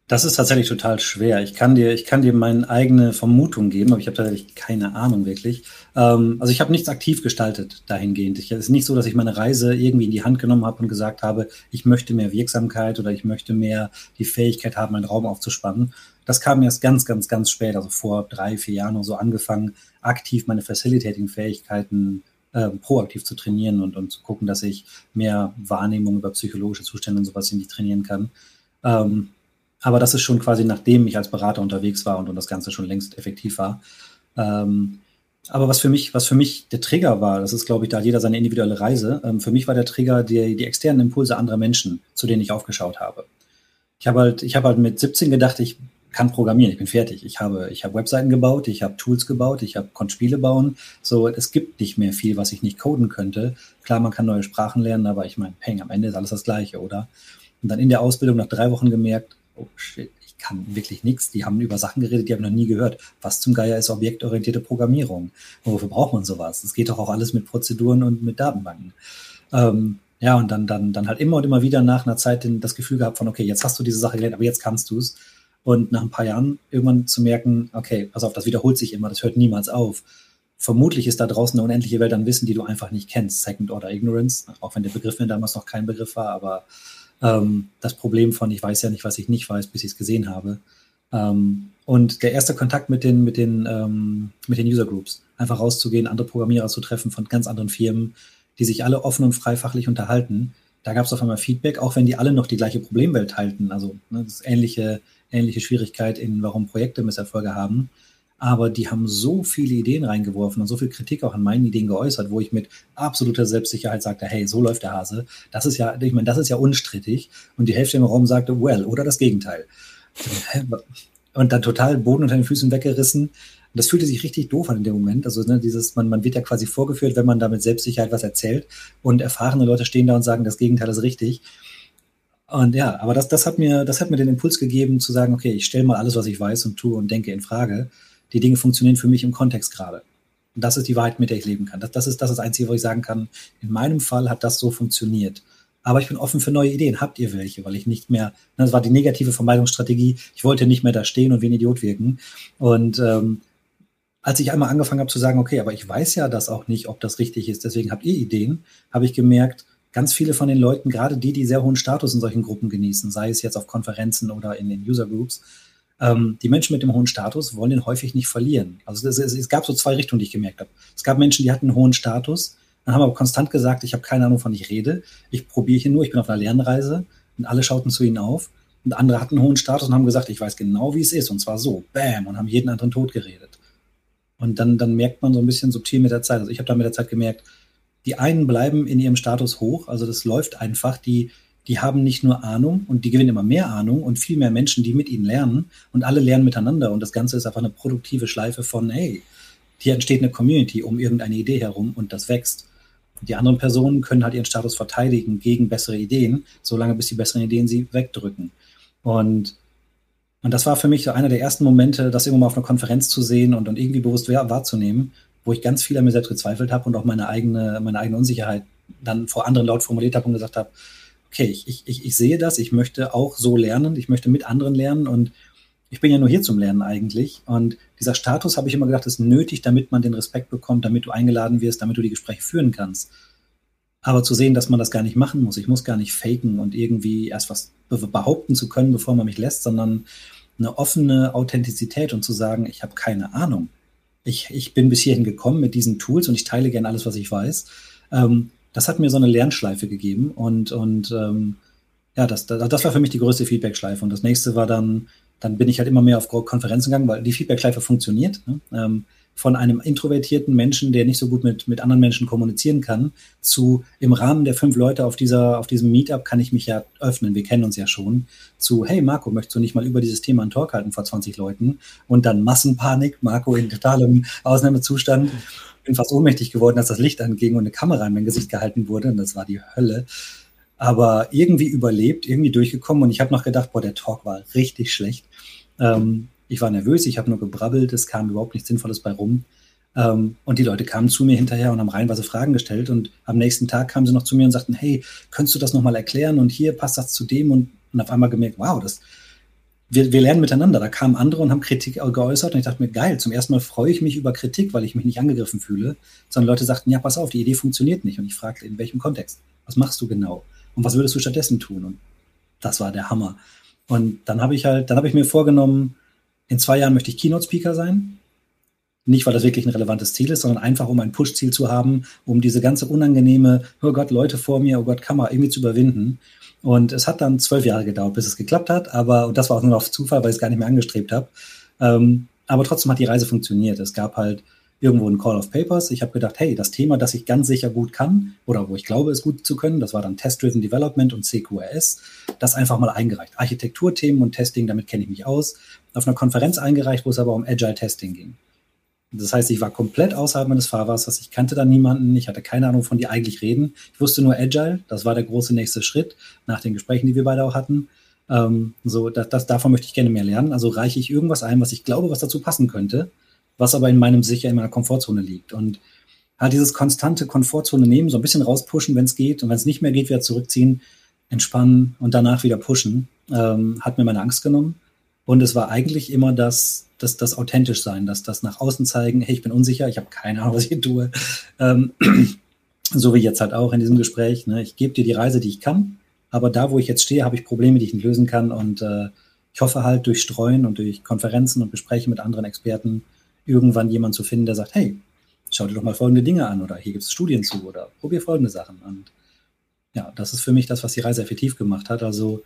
das ist tatsächlich total schwer. Ich kann dir, ich kann dir meine eigene Vermutung geben, aber ich habe tatsächlich keine Ahnung wirklich. Ähm, also ich habe nichts aktiv gestaltet dahingehend. es ist nicht so, dass ich meine Reise irgendwie in die Hand genommen habe und gesagt habe, ich möchte mehr Wirksamkeit oder ich möchte mehr die Fähigkeit haben, meinen Raum aufzuspannen. Das kam erst ganz, ganz, ganz spät, also vor drei, vier Jahren oder so angefangen, aktiv meine Facilitating-Fähigkeiten äh, proaktiv zu trainieren und, und zu gucken, dass ich mehr Wahrnehmung über psychologische Zustände und sowas irgendwie trainieren kann. Ähm, aber das ist schon quasi nachdem ich als Berater unterwegs war und, und das Ganze schon längst effektiv war. Ähm, aber was für mich, was für mich der Trigger war, das ist, glaube ich, da jeder seine individuelle Reise. Ähm, für mich war der Trigger die, die externen Impulse anderer Menschen, zu denen ich aufgeschaut habe. Ich habe halt, ich habe halt mit 17 gedacht, ich kann programmieren, ich bin fertig. Ich habe, ich habe Webseiten gebaut, ich habe Tools gebaut, ich habe konnte Spiele bauen. So, es gibt nicht mehr viel, was ich nicht coden könnte. Klar, man kann neue Sprachen lernen, aber ich meine, peng, am Ende ist alles das Gleiche, oder? Und dann in der Ausbildung nach drei Wochen gemerkt, oh shit, ich kann wirklich nichts. Die haben über Sachen geredet, die habe ich noch nie gehört. Was zum Geier ist objektorientierte Programmierung? wofür braucht man sowas? Das geht doch auch alles mit Prozeduren und mit Datenbanken. Ähm, ja, und dann, dann, dann halt immer und immer wieder nach einer Zeit das Gefühl gehabt von, okay, jetzt hast du diese Sache gelernt, aber jetzt kannst du es. Und nach ein paar Jahren irgendwann zu merken, okay, pass auf, das wiederholt sich immer, das hört niemals auf. Vermutlich ist da draußen eine unendliche Welt an Wissen, die du einfach nicht kennst. Second Order Ignorance, auch wenn der Begriff damals noch kein Begriff war, aber ähm, das Problem von, ich weiß ja nicht, was ich nicht weiß, bis ich es gesehen habe. Ähm, und der erste Kontakt mit den, mit den, ähm, mit den User Groups, einfach rauszugehen, andere Programmierer zu treffen von ganz anderen Firmen, die sich alle offen und freifachlich unterhalten. Da gab es auf einmal Feedback, auch wenn die alle noch die gleiche Problemwelt teilten. Also ne, das ähnliche, ähnliche Schwierigkeit in, warum Projekte Misserfolge haben aber die haben so viele Ideen reingeworfen und so viel Kritik auch an meinen Ideen geäußert, wo ich mit absoluter Selbstsicherheit sagte, hey, so läuft der Hase. Das ist ja, ich meine, das ist ja unstrittig. Und die Hälfte im Raum sagte, well, oder das Gegenteil. Und dann total Boden unter den Füßen weggerissen. Und das fühlte sich richtig doof an in dem Moment. Also ne, dieses, man, man wird ja quasi vorgeführt, wenn man da mit Selbstsicherheit was erzählt und erfahrene Leute stehen da und sagen, das Gegenteil ist richtig. Und ja, aber das, das hat mir, das hat mir den Impuls gegeben zu sagen, okay, ich stelle mal alles, was ich weiß und tue und denke in Frage die Dinge funktionieren für mich im Kontext gerade. Und das ist die Wahrheit, mit der ich leben kann. Das, das, ist, das Einzige, wo ich sagen kann, in meinem Fall hat das so funktioniert. Aber ich bin offen für neue Ideen. Habt ihr welche? Weil ich nicht mehr, das war die negative Vermeidungsstrategie, ich wollte nicht mehr da stehen und wie ein Idiot wirken. Und ähm, als ich einmal angefangen habe zu sagen, okay, aber ich weiß ja das auch nicht, ob das richtig ist, deswegen habt ihr Ideen, habe ich gemerkt, ganz viele von den Leuten, gerade die, die sehr hohen Status in solchen Gruppen genießen, sei es jetzt auf Konferenzen oder in den User Groups, ähm, die Menschen mit dem hohen Status wollen ihn häufig nicht verlieren. Also es, es, es, gab so zwei Richtungen, die ich gemerkt habe. Es gab Menschen, die hatten einen hohen Status, dann haben aber konstant gesagt, ich habe keine Ahnung, wovon ich rede. Ich probiere hier nur, ich bin auf einer Lernreise und alle schauten zu ihnen auf. Und andere hatten einen hohen Status und haben gesagt, ich weiß genau, wie es ist. Und zwar so, bam, und haben jeden anderen tot geredet. Und dann, dann merkt man so ein bisschen subtil mit der Zeit. Also ich habe da mit der Zeit gemerkt, die einen bleiben in ihrem Status hoch, also das läuft einfach, die, die haben nicht nur Ahnung und die gewinnen immer mehr Ahnung und viel mehr Menschen, die mit ihnen lernen und alle lernen miteinander und das Ganze ist einfach eine produktive Schleife von, hey, hier entsteht eine Community um irgendeine Idee herum und das wächst. Die anderen Personen können halt ihren Status verteidigen gegen bessere Ideen, solange bis die besseren Ideen sie wegdrücken. Und, und das war für mich so einer der ersten Momente, das irgendwann mal auf einer Konferenz zu sehen und, und irgendwie bewusst wahrzunehmen, wo ich ganz viel an mir selbst gezweifelt habe und auch meine eigene, meine eigene Unsicherheit dann vor anderen laut formuliert habe und gesagt habe, okay, ich, ich, ich sehe das, ich möchte auch so lernen, ich möchte mit anderen lernen und ich bin ja nur hier zum Lernen eigentlich. Und dieser Status habe ich immer gedacht, ist nötig, damit man den Respekt bekommt, damit du eingeladen wirst, damit du die Gespräche führen kannst. Aber zu sehen, dass man das gar nicht machen muss, ich muss gar nicht faken und irgendwie erst was behaupten zu können, bevor man mich lässt, sondern eine offene Authentizität und zu sagen, ich habe keine Ahnung. Ich, ich bin bis hierhin gekommen mit diesen Tools und ich teile gerne alles, was ich weiß. Ähm, das hat mir so eine Lernschleife gegeben und, und ähm, ja, das, das, war für mich die größte Feedback-Schleife. Und das nächste war dann, dann bin ich halt immer mehr auf Konferenzen gegangen, weil die Feedback-Schleife funktioniert. Ne? Ähm, von einem introvertierten Menschen, der nicht so gut mit, mit anderen Menschen kommunizieren kann, zu im Rahmen der fünf Leute auf dieser, auf diesem Meetup kann ich mich ja öffnen, wir kennen uns ja schon, zu, hey Marco, möchtest du nicht mal über dieses Thema einen Talk halten vor 20 Leuten? Und dann Massenpanik, Marco in totalem Ausnahmezustand. Bin fast ohnmächtig geworden, als das Licht anging und eine Kamera in mein Gesicht gehalten wurde. Und das war die Hölle aber irgendwie überlebt, irgendwie durchgekommen. Und ich habe noch gedacht, boah, der Talk war richtig schlecht. Ähm, ich war nervös, ich habe nur gebrabbelt, es kam überhaupt nichts Sinnvolles bei rum. Ähm, und die Leute kamen zu mir hinterher und haben reihenweise Fragen gestellt. Und am nächsten Tag kamen sie noch zu mir und sagten, hey, könntest du das nochmal erklären? Und hier passt das zu dem. Und, und auf einmal gemerkt, wow, das, wir, wir lernen miteinander. Da kamen andere und haben Kritik geäußert. Und ich dachte mir, geil, zum ersten Mal freue ich mich über Kritik, weil ich mich nicht angegriffen fühle. Sondern Leute sagten, ja, pass auf, die Idee funktioniert nicht. Und ich fragte, in welchem Kontext? Was machst du genau? Und was würdest du stattdessen tun? Und das war der Hammer. Und dann habe ich halt, dann habe ich mir vorgenommen, in zwei Jahren möchte ich Keynote-Speaker sein. Nicht, weil das wirklich ein relevantes Ziel ist, sondern einfach, um ein Push-Ziel zu haben, um diese ganze unangenehme, oh Gott, Leute vor mir, oh Gott, Kamera irgendwie zu überwinden. Und es hat dann zwölf Jahre gedauert, bis es geklappt hat, aber, und das war auch nur auf Zufall, weil ich es gar nicht mehr angestrebt habe. Ähm, aber trotzdem hat die Reise funktioniert. Es gab halt irgendwo ein Call of Papers. Ich habe gedacht, hey, das Thema, das ich ganz sicher gut kann oder wo ich glaube, es gut zu können, das war dann Test-Driven Development und CQRS, das einfach mal eingereicht. Architekturthemen und Testing, damit kenne ich mich aus. Auf einer Konferenz eingereicht, wo es aber um Agile Testing ging. Das heißt, ich war komplett außerhalb meines Fahrwassers. Ich kannte da niemanden. Ich hatte keine Ahnung, von die eigentlich reden. Ich wusste nur Agile. Das war der große nächste Schritt nach den Gesprächen, die wir beide auch hatten. Ähm, so, das, das, davon möchte ich gerne mehr lernen. Also reiche ich irgendwas ein, was ich glaube, was dazu passen könnte was aber in meinem sicher in meiner Komfortzone liegt. Und halt dieses konstante Komfortzone nehmen, so ein bisschen rauspushen, wenn es geht, und wenn es nicht mehr geht, wieder zurückziehen, entspannen und danach wieder pushen, ähm, hat mir meine Angst genommen. Und es war eigentlich immer das, das, das authentisch sein, das, das nach außen zeigen, hey, ich bin unsicher, ich habe keine Ahnung, was ich tue. Ähm, so wie jetzt halt auch in diesem Gespräch. Ne? Ich gebe dir die Reise, die ich kann, aber da, wo ich jetzt stehe, habe ich Probleme, die ich nicht lösen kann. Und äh, ich hoffe halt durch Streuen und durch Konferenzen und Gespräche mit anderen Experten irgendwann jemand zu finden, der sagt, hey, schau dir doch mal folgende Dinge an oder hier gibt es Studien zu oder probier folgende Sachen. Und ja, das ist für mich das, was die Reise effektiv gemacht hat. Also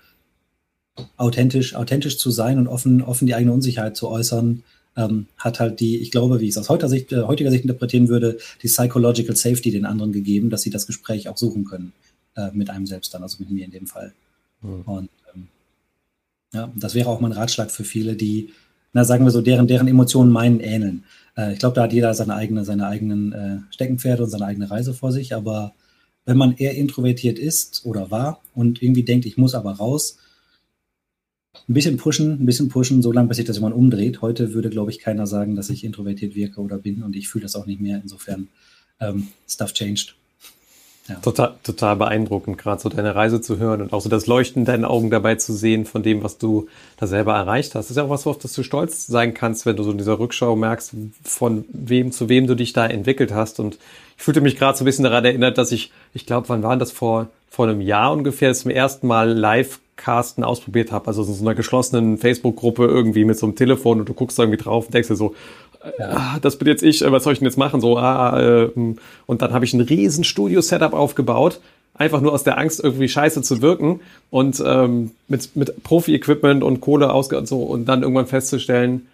authentisch, authentisch zu sein und offen, offen die eigene Unsicherheit zu äußern, ähm, hat halt die, ich glaube, wie ich es aus heutiger Sicht, äh, heutiger Sicht interpretieren würde, die Psychological Safety den anderen gegeben, dass sie das Gespräch auch suchen können äh, mit einem selbst dann, also mit mir in dem Fall. Mhm. Und ähm, ja, das wäre auch mein Ratschlag für viele, die na, sagen wir so, deren, deren Emotionen meinen ähneln. Äh, ich glaube, da hat jeder seine, eigene, seine eigenen äh, Steckenpferde und seine eigene Reise vor sich. Aber wenn man eher introvertiert ist oder war und irgendwie denkt, ich muss aber raus, ein bisschen pushen, ein bisschen pushen, so lange, bis sich das jemand umdreht. Heute würde, glaube ich, keiner sagen, dass ich introvertiert wirke oder bin und ich fühle das auch nicht mehr. Insofern, ähm, stuff changed. Ja. Total, total beeindruckend, gerade so deine Reise zu hören und auch so das Leuchten in deinen Augen dabei zu sehen von dem, was du da selber erreicht hast. Das ist ja auch was, auf das du stolz sein kannst, wenn du so in dieser Rückschau merkst, von wem zu wem du dich da entwickelt hast. Und ich fühlte mich gerade so ein bisschen daran erinnert, dass ich, ich glaube, wann war das vor, vor einem Jahr ungefähr, zum ersten Mal live Casten ausprobiert habe, also in so einer geschlossenen Facebook-Gruppe irgendwie mit so einem Telefon und du guckst da irgendwie drauf und denkst dir so, ja. ah, das bin jetzt ich, äh, was soll ich denn jetzt machen? So, ah, äh, und dann habe ich ein riesen Studio-Setup aufgebaut, einfach nur aus der Angst, irgendwie scheiße zu wirken und ähm, mit, mit Profi-Equipment und Kohle ausge und so und dann irgendwann festzustellen,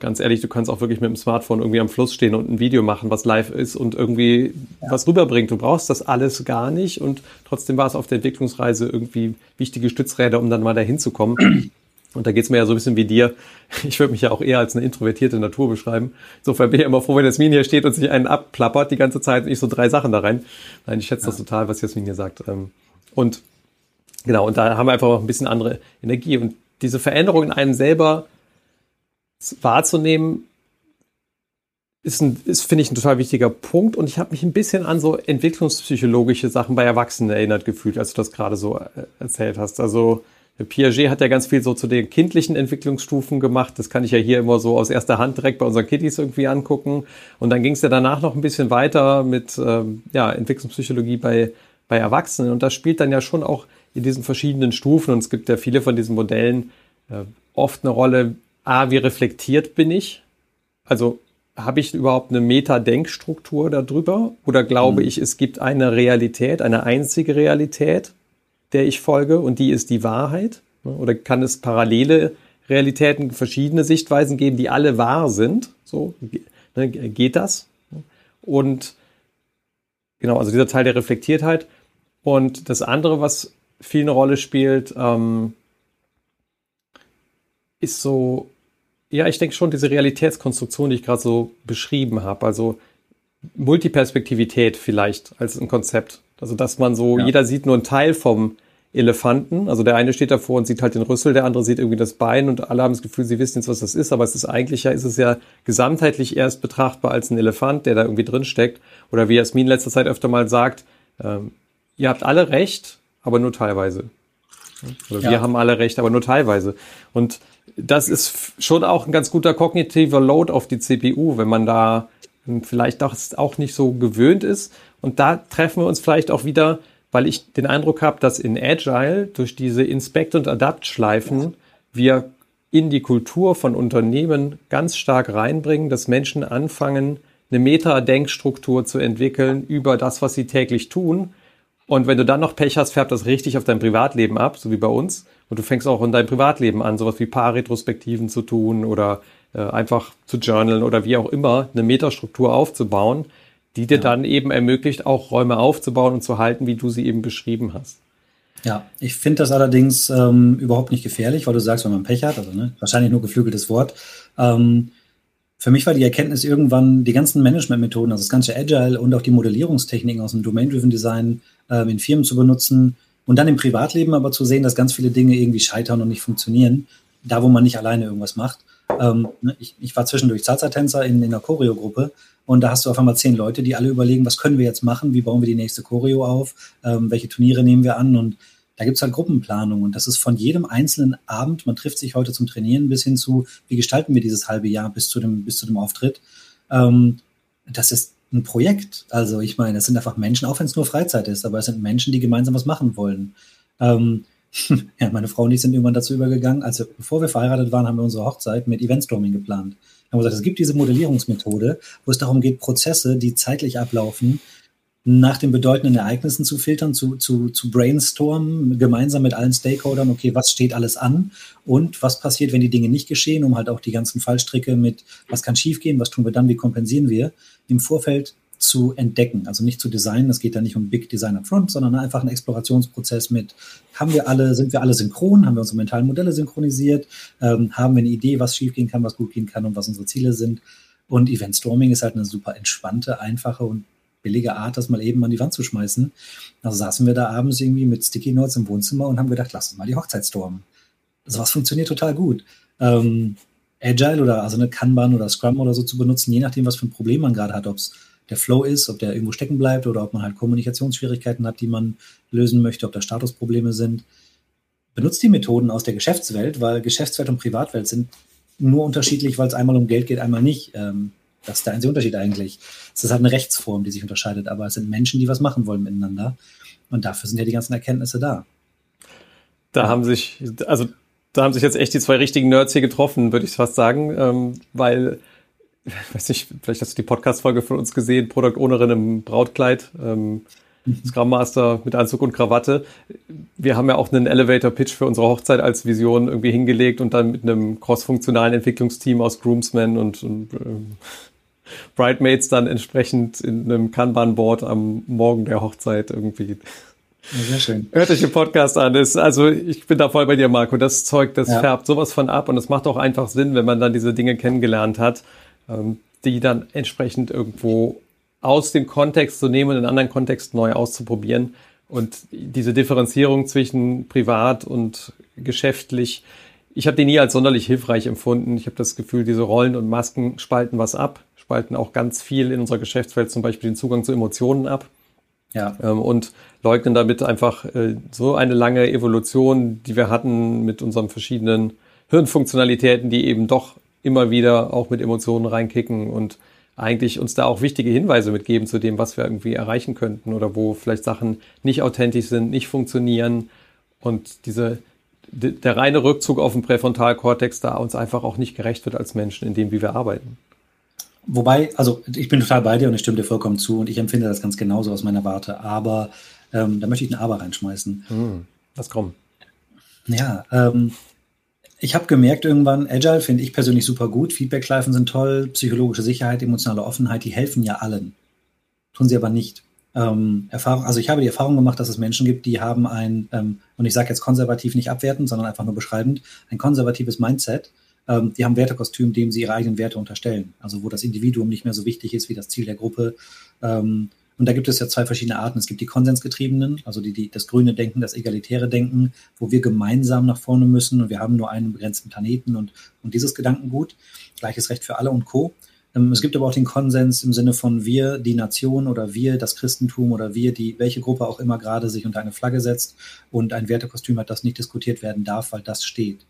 ganz ehrlich, du kannst auch wirklich mit dem Smartphone irgendwie am Fluss stehen und ein Video machen, was live ist und irgendwie ja. was rüberbringt. Du brauchst das alles gar nicht und trotzdem war es auf der Entwicklungsreise irgendwie wichtige Stützräder, um dann mal dahin zu kommen. Und da geht's mir ja so ein bisschen wie dir. Ich würde mich ja auch eher als eine introvertierte Natur beschreiben. Insofern bin ich immer froh, wenn Jasmin hier steht und sich einen abplappert die ganze Zeit und ich so drei Sachen da rein. Nein, ich schätze ja. das total, was Jasmin hier sagt. Ähm, und genau, und da haben wir einfach auch ein bisschen andere Energie. Und diese Veränderung in einem selber wahrzunehmen, ist, ein, ist finde ich, ein total wichtiger Punkt. Und ich habe mich ein bisschen an so entwicklungspsychologische Sachen bei Erwachsenen erinnert gefühlt, als du das gerade so äh, erzählt hast. Also Piaget hat ja ganz viel so zu den kindlichen Entwicklungsstufen gemacht. Das kann ich ja hier immer so aus erster Hand direkt bei unseren Kiddies irgendwie angucken. Und dann ging es ja danach noch ein bisschen weiter mit ähm, ja, Entwicklungspsychologie bei, bei Erwachsenen. Und das spielt dann ja schon auch in diesen verschiedenen Stufen. Und es gibt ja viele von diesen Modellen äh, oft eine Rolle, A, wie reflektiert bin ich? Also habe ich überhaupt eine Meta-Denkstruktur darüber? Oder glaube mhm. ich, es gibt eine Realität, eine einzige Realität, der ich folge und die ist die Wahrheit? Oder kann es parallele Realitäten, verschiedene Sichtweisen geben, die alle wahr sind? So ne, geht das? Und genau, also dieser Teil der Reflektiertheit. Und das andere, was viel eine Rolle spielt, ähm, ist so, ja, ich denke schon, diese Realitätskonstruktion, die ich gerade so beschrieben habe, also Multiperspektivität vielleicht als ein Konzept. Also, dass man so, ja. jeder sieht nur einen Teil vom Elefanten. Also der eine steht davor und sieht halt den Rüssel, der andere sieht irgendwie das Bein und alle haben das Gefühl, sie wissen jetzt, was das ist, aber es ist eigentlich ja, ist es ja gesamtheitlich erst betrachtbar als ein Elefant, der da irgendwie drin steckt. Oder wie Jasmin letzter Zeit öfter mal sagt, ähm, ihr habt alle recht, aber nur teilweise. Oder ja. wir haben alle recht, aber nur teilweise. Und das ist schon auch ein ganz guter kognitiver Load auf die CPU, wenn man da vielleicht auch nicht so gewöhnt ist. Und da treffen wir uns vielleicht auch wieder, weil ich den Eindruck habe, dass in Agile durch diese Inspect- und Adapt-Schleifen wir in die Kultur von Unternehmen ganz stark reinbringen, dass Menschen anfangen, eine Meta-Denkstruktur zu entwickeln über das, was sie täglich tun und wenn du dann noch Pech hast, färbt das richtig auf dein Privatleben ab, so wie bei uns. Und du fängst auch in deinem Privatleben an, sowas wie Paarretrospektiven zu tun oder äh, einfach zu journalen oder wie auch immer, eine Metastruktur aufzubauen, die dir ja. dann eben ermöglicht, auch Räume aufzubauen und zu halten, wie du sie eben beschrieben hast. Ja, ich finde das allerdings ähm, überhaupt nicht gefährlich, weil du sagst, wenn man Pech hat, also ne, wahrscheinlich nur geflügeltes Wort. Ähm, für mich war die Erkenntnis irgendwann, die ganzen Managementmethoden, also das ganze Agile und auch die Modellierungstechniken aus dem Domain-Driven Design ähm, in Firmen zu benutzen und dann im Privatleben aber zu sehen, dass ganz viele Dinge irgendwie scheitern und nicht funktionieren, da wo man nicht alleine irgendwas macht. Ähm, ne, ich, ich, war zwischendurch Salsa-Tänzer in, in einer Choreo-Gruppe und da hast du auf einmal zehn Leute, die alle überlegen, was können wir jetzt machen, wie bauen wir die nächste Choreo auf, ähm, welche Turniere nehmen wir an und da gibt es halt Gruppenplanung und das ist von jedem einzelnen Abend, man trifft sich heute zum Trainieren bis hin zu, wie gestalten wir dieses halbe Jahr bis zu dem, bis zu dem Auftritt. Ähm, das ist ein Projekt. Also ich meine, es sind einfach Menschen, auch wenn es nur Freizeit ist, aber es sind Menschen, die gemeinsam was machen wollen. Ähm, ja, meine Frau und ich sind irgendwann dazu übergegangen, also bevor wir verheiratet waren, haben wir unsere Hochzeit mit Eventstorming geplant. Wir haben gesagt, es gibt diese Modellierungsmethode, wo es darum geht, Prozesse, die zeitlich ablaufen, nach den bedeutenden Ereignissen zu filtern, zu, zu, zu brainstormen, gemeinsam mit allen Stakeholdern, okay, was steht alles an und was passiert, wenn die Dinge nicht geschehen, um halt auch die ganzen Fallstricke mit, was kann schiefgehen, was tun wir dann, wie kompensieren wir, im Vorfeld zu entdecken. Also nicht zu designen, es geht da nicht um Big Design Front, sondern einfach ein Explorationsprozess mit, haben wir alle, sind wir alle synchron, haben wir unsere mentalen Modelle synchronisiert, ähm, haben wir eine Idee, was schiefgehen kann, was gut gehen kann und was unsere Ziele sind. Und Event Storming ist halt eine super entspannte, einfache und billige Art, das mal eben an die Wand zu schmeißen. Also saßen wir da abends irgendwie mit Sticky Notes im Wohnzimmer und haben gedacht, lass uns mal die Hochzeit stormen. Also was funktioniert total gut. Ähm, Agile oder also eine Kanban oder Scrum oder so zu benutzen, je nachdem, was für ein Problem man gerade hat, ob es der Flow ist, ob der irgendwo stecken bleibt oder ob man halt Kommunikationsschwierigkeiten hat, die man lösen möchte, ob da Statusprobleme sind. Benutzt die Methoden aus der Geschäftswelt, weil Geschäftswelt und Privatwelt sind nur unterschiedlich, weil es einmal um Geld geht, einmal nicht. Ähm, das ist der einzige Unterschied eigentlich. Es ist halt eine Rechtsform, die sich unterscheidet, aber es sind Menschen, die was machen wollen miteinander. Und dafür sind ja die ganzen Erkenntnisse da. Da haben sich, also da haben sich jetzt echt die zwei richtigen Nerds hier getroffen, würde ich fast sagen, ähm, weil, weiß nicht, vielleicht hast du die Podcast-Folge von uns gesehen, Product Ownerin im Brautkleid, ähm, mhm. Scrum Master mit Anzug und Krawatte. Wir haben ja auch einen Elevator-Pitch für unsere Hochzeit als Vision irgendwie hingelegt und dann mit einem cross-funktionalen Entwicklungsteam aus Groomsmen und, und ähm, Bridemaids dann entsprechend in einem Kanban-Board am Morgen der Hochzeit irgendwie. sehr schön. Hört euch den Podcast an. Ist, also ich bin da voll bei dir, Marco. Das Zeug, das ja. färbt sowas von ab und es macht auch einfach Sinn, wenn man dann diese Dinge kennengelernt hat, ähm, die dann entsprechend irgendwo aus dem Kontext zu nehmen und in einen anderen Kontext neu auszuprobieren. Und diese Differenzierung zwischen privat und geschäftlich, ich habe die nie als sonderlich hilfreich empfunden. Ich habe das Gefühl, diese Rollen und Masken spalten was ab spalten auch ganz viel in unserer Geschäftswelt zum Beispiel den Zugang zu Emotionen ab. Ja. Ähm, und leugnen damit einfach äh, so eine lange Evolution, die wir hatten mit unseren verschiedenen Hirnfunktionalitäten, die eben doch immer wieder auch mit Emotionen reinkicken und eigentlich uns da auch wichtige Hinweise mitgeben zu dem, was wir irgendwie erreichen könnten oder wo vielleicht Sachen nicht authentisch sind, nicht funktionieren und diese der reine Rückzug auf den Präfrontalkortex da uns einfach auch nicht gerecht wird als Menschen in dem, wie wir arbeiten. Wobei, also ich bin total bei dir und ich stimme dir vollkommen zu und ich empfinde das ganz genauso aus meiner Warte. Aber ähm, da möchte ich ein Aber reinschmeißen. Hm, was kommt? Ja, ähm, ich habe gemerkt irgendwann, Agile finde ich persönlich super gut. Feedback-Schleifen sind toll, psychologische Sicherheit, emotionale Offenheit, die helfen ja allen. Tun sie aber nicht. Ähm, Erfahrung, also ich habe die Erfahrung gemacht, dass es Menschen gibt, die haben ein, ähm, und ich sage jetzt konservativ nicht abwertend, sondern einfach nur beschreibend, ein konservatives Mindset. Ähm, die haben Wertekostüm, dem sie ihre eigenen Werte unterstellen. Also wo das Individuum nicht mehr so wichtig ist wie das Ziel der Gruppe. Ähm, und da gibt es ja zwei verschiedene Arten. Es gibt die konsensgetriebenen, also die, die, das grüne Denken, das egalitäre Denken, wo wir gemeinsam nach vorne müssen und wir haben nur einen begrenzten Planeten und, und dieses Gedankengut. Gleiches Recht für alle und Co. Ähm, es gibt aber auch den Konsens im Sinne von wir, die Nation oder wir, das Christentum oder wir, die, welche Gruppe auch immer gerade sich unter eine Flagge setzt und ein Wertekostüm hat, das nicht diskutiert werden darf, weil das steht.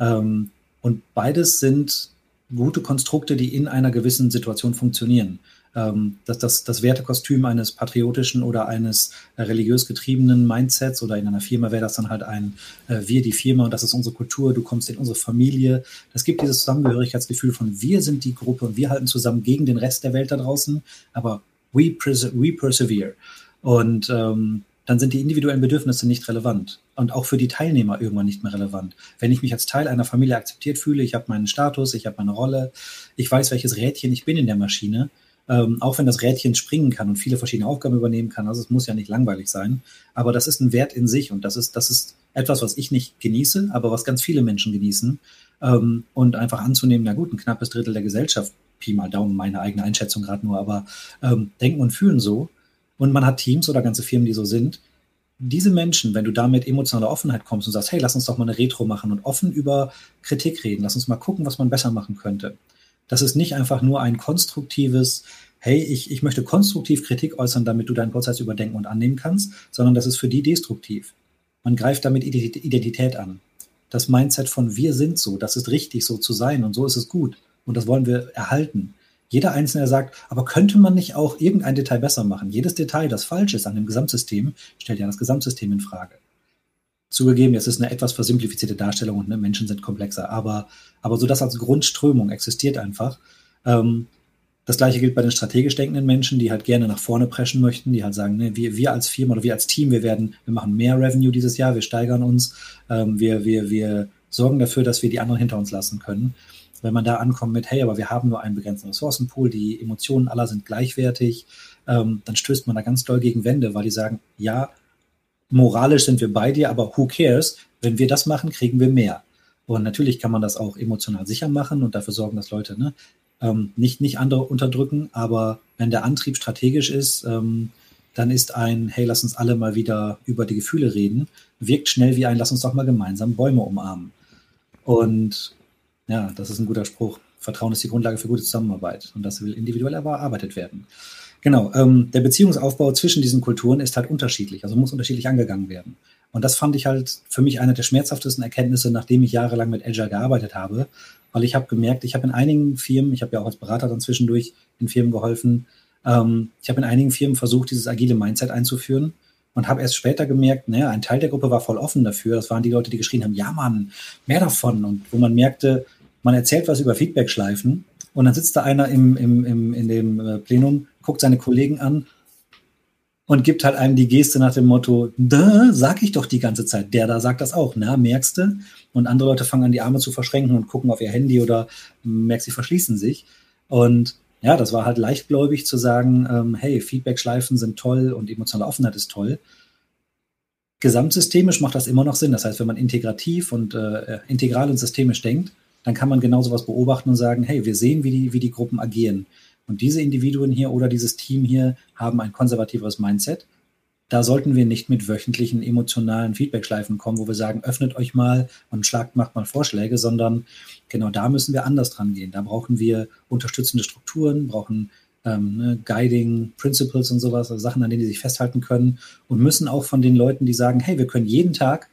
Ähm, und beides sind gute Konstrukte, die in einer gewissen Situation funktionieren ähm, das, das, das Wertekostüm eines patriotischen oder eines äh, religiös getriebenen Mindsets oder in einer Firma wäre das dann halt ein äh, wir, die Firma und das ist unsere Kultur, du kommst in unsere Familie. Das gibt dieses Zusammengehörigkeitsgefühl von wir sind die Gruppe und wir halten zusammen gegen den Rest der Welt da draußen, aber we, perse we persevere. Und ähm, dann sind die individuellen Bedürfnisse nicht relevant und auch für die Teilnehmer irgendwann nicht mehr relevant. Wenn ich mich als Teil einer Familie akzeptiert fühle, ich habe meinen Status, ich habe meine Rolle, ich weiß, welches Rädchen ich bin in der Maschine, ähm, auch wenn das Rädchen springen kann und viele verschiedene Aufgaben übernehmen kann. Also es muss ja nicht langweilig sein. Aber das ist ein Wert in sich und das ist, das ist etwas, was ich nicht genieße, aber was ganz viele Menschen genießen. Ähm, und einfach anzunehmen, na gut, ein knappes Drittel der Gesellschaft, Pi mal Daumen, meine eigene Einschätzung gerade nur, aber ähm, denken und fühlen so. Und man hat Teams oder ganze Firmen, die so sind. Diese Menschen, wenn du da mit emotionaler Offenheit kommst und sagst, hey, lass uns doch mal eine Retro machen und offen über Kritik reden, lass uns mal gucken, was man besser machen könnte das ist nicht einfach nur ein konstruktives, hey, ich, ich möchte konstruktiv Kritik äußern, damit du deinen Prozess überdenken und annehmen kannst, sondern das ist für die destruktiv. Man greift damit Identität an. Das Mindset von wir sind so, das ist richtig, so zu sein und so ist es gut. Und das wollen wir erhalten. Jeder Einzelne sagt, aber könnte man nicht auch irgendein Detail besser machen? Jedes Detail, das falsch ist an dem Gesamtsystem, stellt ja das Gesamtsystem in Frage. Zugegeben, jetzt ist eine etwas versimplifizierte Darstellung und ne, Menschen sind komplexer, aber, aber so das als Grundströmung existiert einfach. Ähm, das gleiche gilt bei den strategisch denkenden Menschen, die halt gerne nach vorne preschen möchten, die halt sagen, ne, wir, wir als Firma oder wir als Team, wir werden, wir machen mehr Revenue dieses Jahr, wir steigern uns, ähm, wir, wir, wir sorgen dafür, dass wir die anderen hinter uns lassen können. Wenn man da ankommt mit, hey, aber wir haben nur einen begrenzten Ressourcenpool, die Emotionen aller sind gleichwertig, ähm, dann stößt man da ganz doll gegen Wände, weil die sagen, ja, moralisch sind wir bei dir, aber who cares? Wenn wir das machen, kriegen wir mehr. Und natürlich kann man das auch emotional sicher machen und dafür sorgen, dass Leute ne, ähm, nicht, nicht andere unterdrücken. Aber wenn der Antrieb strategisch ist, ähm, dann ist ein, hey, lass uns alle mal wieder über die Gefühle reden, wirkt schnell wie ein, lass uns doch mal gemeinsam Bäume umarmen. Und ja, das ist ein guter Spruch. Vertrauen ist die Grundlage für gute Zusammenarbeit und das will individuell erarbeitet werden. Genau, ähm, der Beziehungsaufbau zwischen diesen Kulturen ist halt unterschiedlich, also muss unterschiedlich angegangen werden. Und das fand ich halt für mich eine der schmerzhaftesten Erkenntnisse, nachdem ich jahrelang mit Agile gearbeitet habe, weil ich habe gemerkt, ich habe in einigen Firmen, ich habe ja auch als Berater dann zwischendurch in Firmen geholfen, ähm, ich habe in einigen Firmen versucht, dieses agile Mindset einzuführen und habe erst später gemerkt, naja, ein Teil der Gruppe war voll offen dafür. Das waren die Leute, die geschrien haben, ja Mann, mehr davon. Und wo man merkte, man erzählt was über Feedback-Schleifen und dann sitzt da einer im, im, im, in dem äh, Plenum guckt seine Kollegen an und gibt halt einem die Geste nach dem Motto, da sag ich doch die ganze Zeit, der da sagt das auch, na, merkst du? Und andere Leute fangen an, die Arme zu verschränken und gucken auf ihr Handy oder merkst, sie verschließen sich. Und ja, das war halt leichtgläubig zu sagen, ähm, hey, Feedback-Schleifen sind toll und emotionale Offenheit ist toll. Gesamtsystemisch macht das immer noch Sinn. Das heißt, wenn man integrativ und äh, integral und systemisch denkt, dann kann man genau sowas beobachten und sagen, hey, wir sehen, wie die, wie die Gruppen agieren. Und diese Individuen hier oder dieses Team hier haben ein konservativeres Mindset. Da sollten wir nicht mit wöchentlichen emotionalen Feedbackschleifen kommen, wo wir sagen, öffnet euch mal und schlagt, macht mal Vorschläge, sondern genau da müssen wir anders dran gehen. Da brauchen wir unterstützende Strukturen, brauchen ähm, ne, Guiding Principles und sowas, also Sachen, an denen die sich festhalten können und müssen auch von den Leuten, die sagen, hey, wir können jeden Tag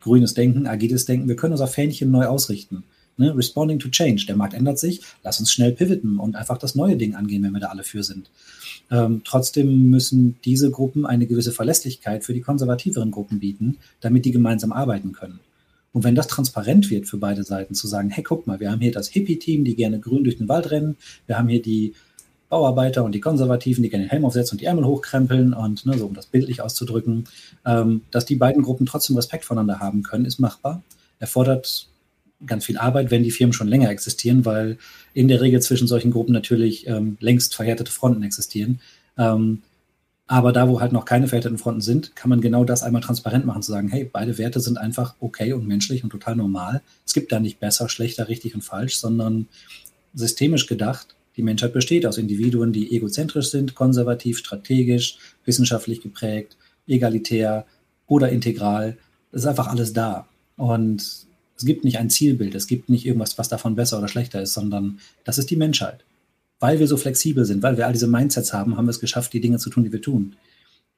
grünes Denken, agiles Denken, wir können unser Fähnchen neu ausrichten. Ne? Responding to change. Der Markt ändert sich. Lass uns schnell pivoten und einfach das neue Ding angehen, wenn wir da alle für sind. Ähm, trotzdem müssen diese Gruppen eine gewisse Verlässlichkeit für die konservativeren Gruppen bieten, damit die gemeinsam arbeiten können. Und wenn das transparent wird für beide Seiten, zu sagen, hey, guck mal, wir haben hier das Hippie-Team, die gerne grün durch den Wald rennen, wir haben hier die Bauarbeiter und die Konservativen, die gerne den Helm aufsetzen und die Ärmel hochkrempeln und ne, so, um das bildlich auszudrücken, ähm, dass die beiden Gruppen trotzdem Respekt voneinander haben können, ist machbar. Erfordert ganz viel Arbeit, wenn die Firmen schon länger existieren, weil in der Regel zwischen solchen Gruppen natürlich ähm, längst verhärtete Fronten existieren. Ähm, aber da, wo halt noch keine verhärteten Fronten sind, kann man genau das einmal transparent machen, zu sagen, hey, beide Werte sind einfach okay und menschlich und total normal. Es gibt da nicht besser, schlechter, richtig und falsch, sondern systemisch gedacht die Menschheit besteht aus Individuen, die egozentrisch sind, konservativ, strategisch, wissenschaftlich geprägt, egalitär oder integral. Es ist einfach alles da. Und es gibt nicht ein Zielbild, es gibt nicht irgendwas, was davon besser oder schlechter ist, sondern das ist die Menschheit. Weil wir so flexibel sind, weil wir all diese Mindsets haben, haben wir es geschafft, die Dinge zu tun, die wir tun.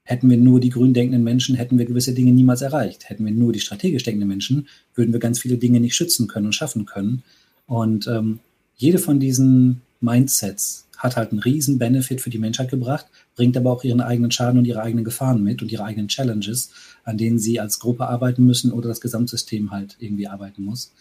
Hätten wir nur die grün denkenden Menschen, hätten wir gewisse Dinge niemals erreicht. Hätten wir nur die strategisch denkenden Menschen, würden wir ganz viele Dinge nicht schützen können und schaffen können. Und ähm, jede von diesen Mindsets hat halt einen riesen Benefit für die Menschheit gebracht, bringt aber auch ihren eigenen Schaden und ihre eigenen Gefahren mit und ihre eigenen Challenges, an denen sie als Gruppe arbeiten müssen oder das Gesamtsystem halt irgendwie arbeiten muss.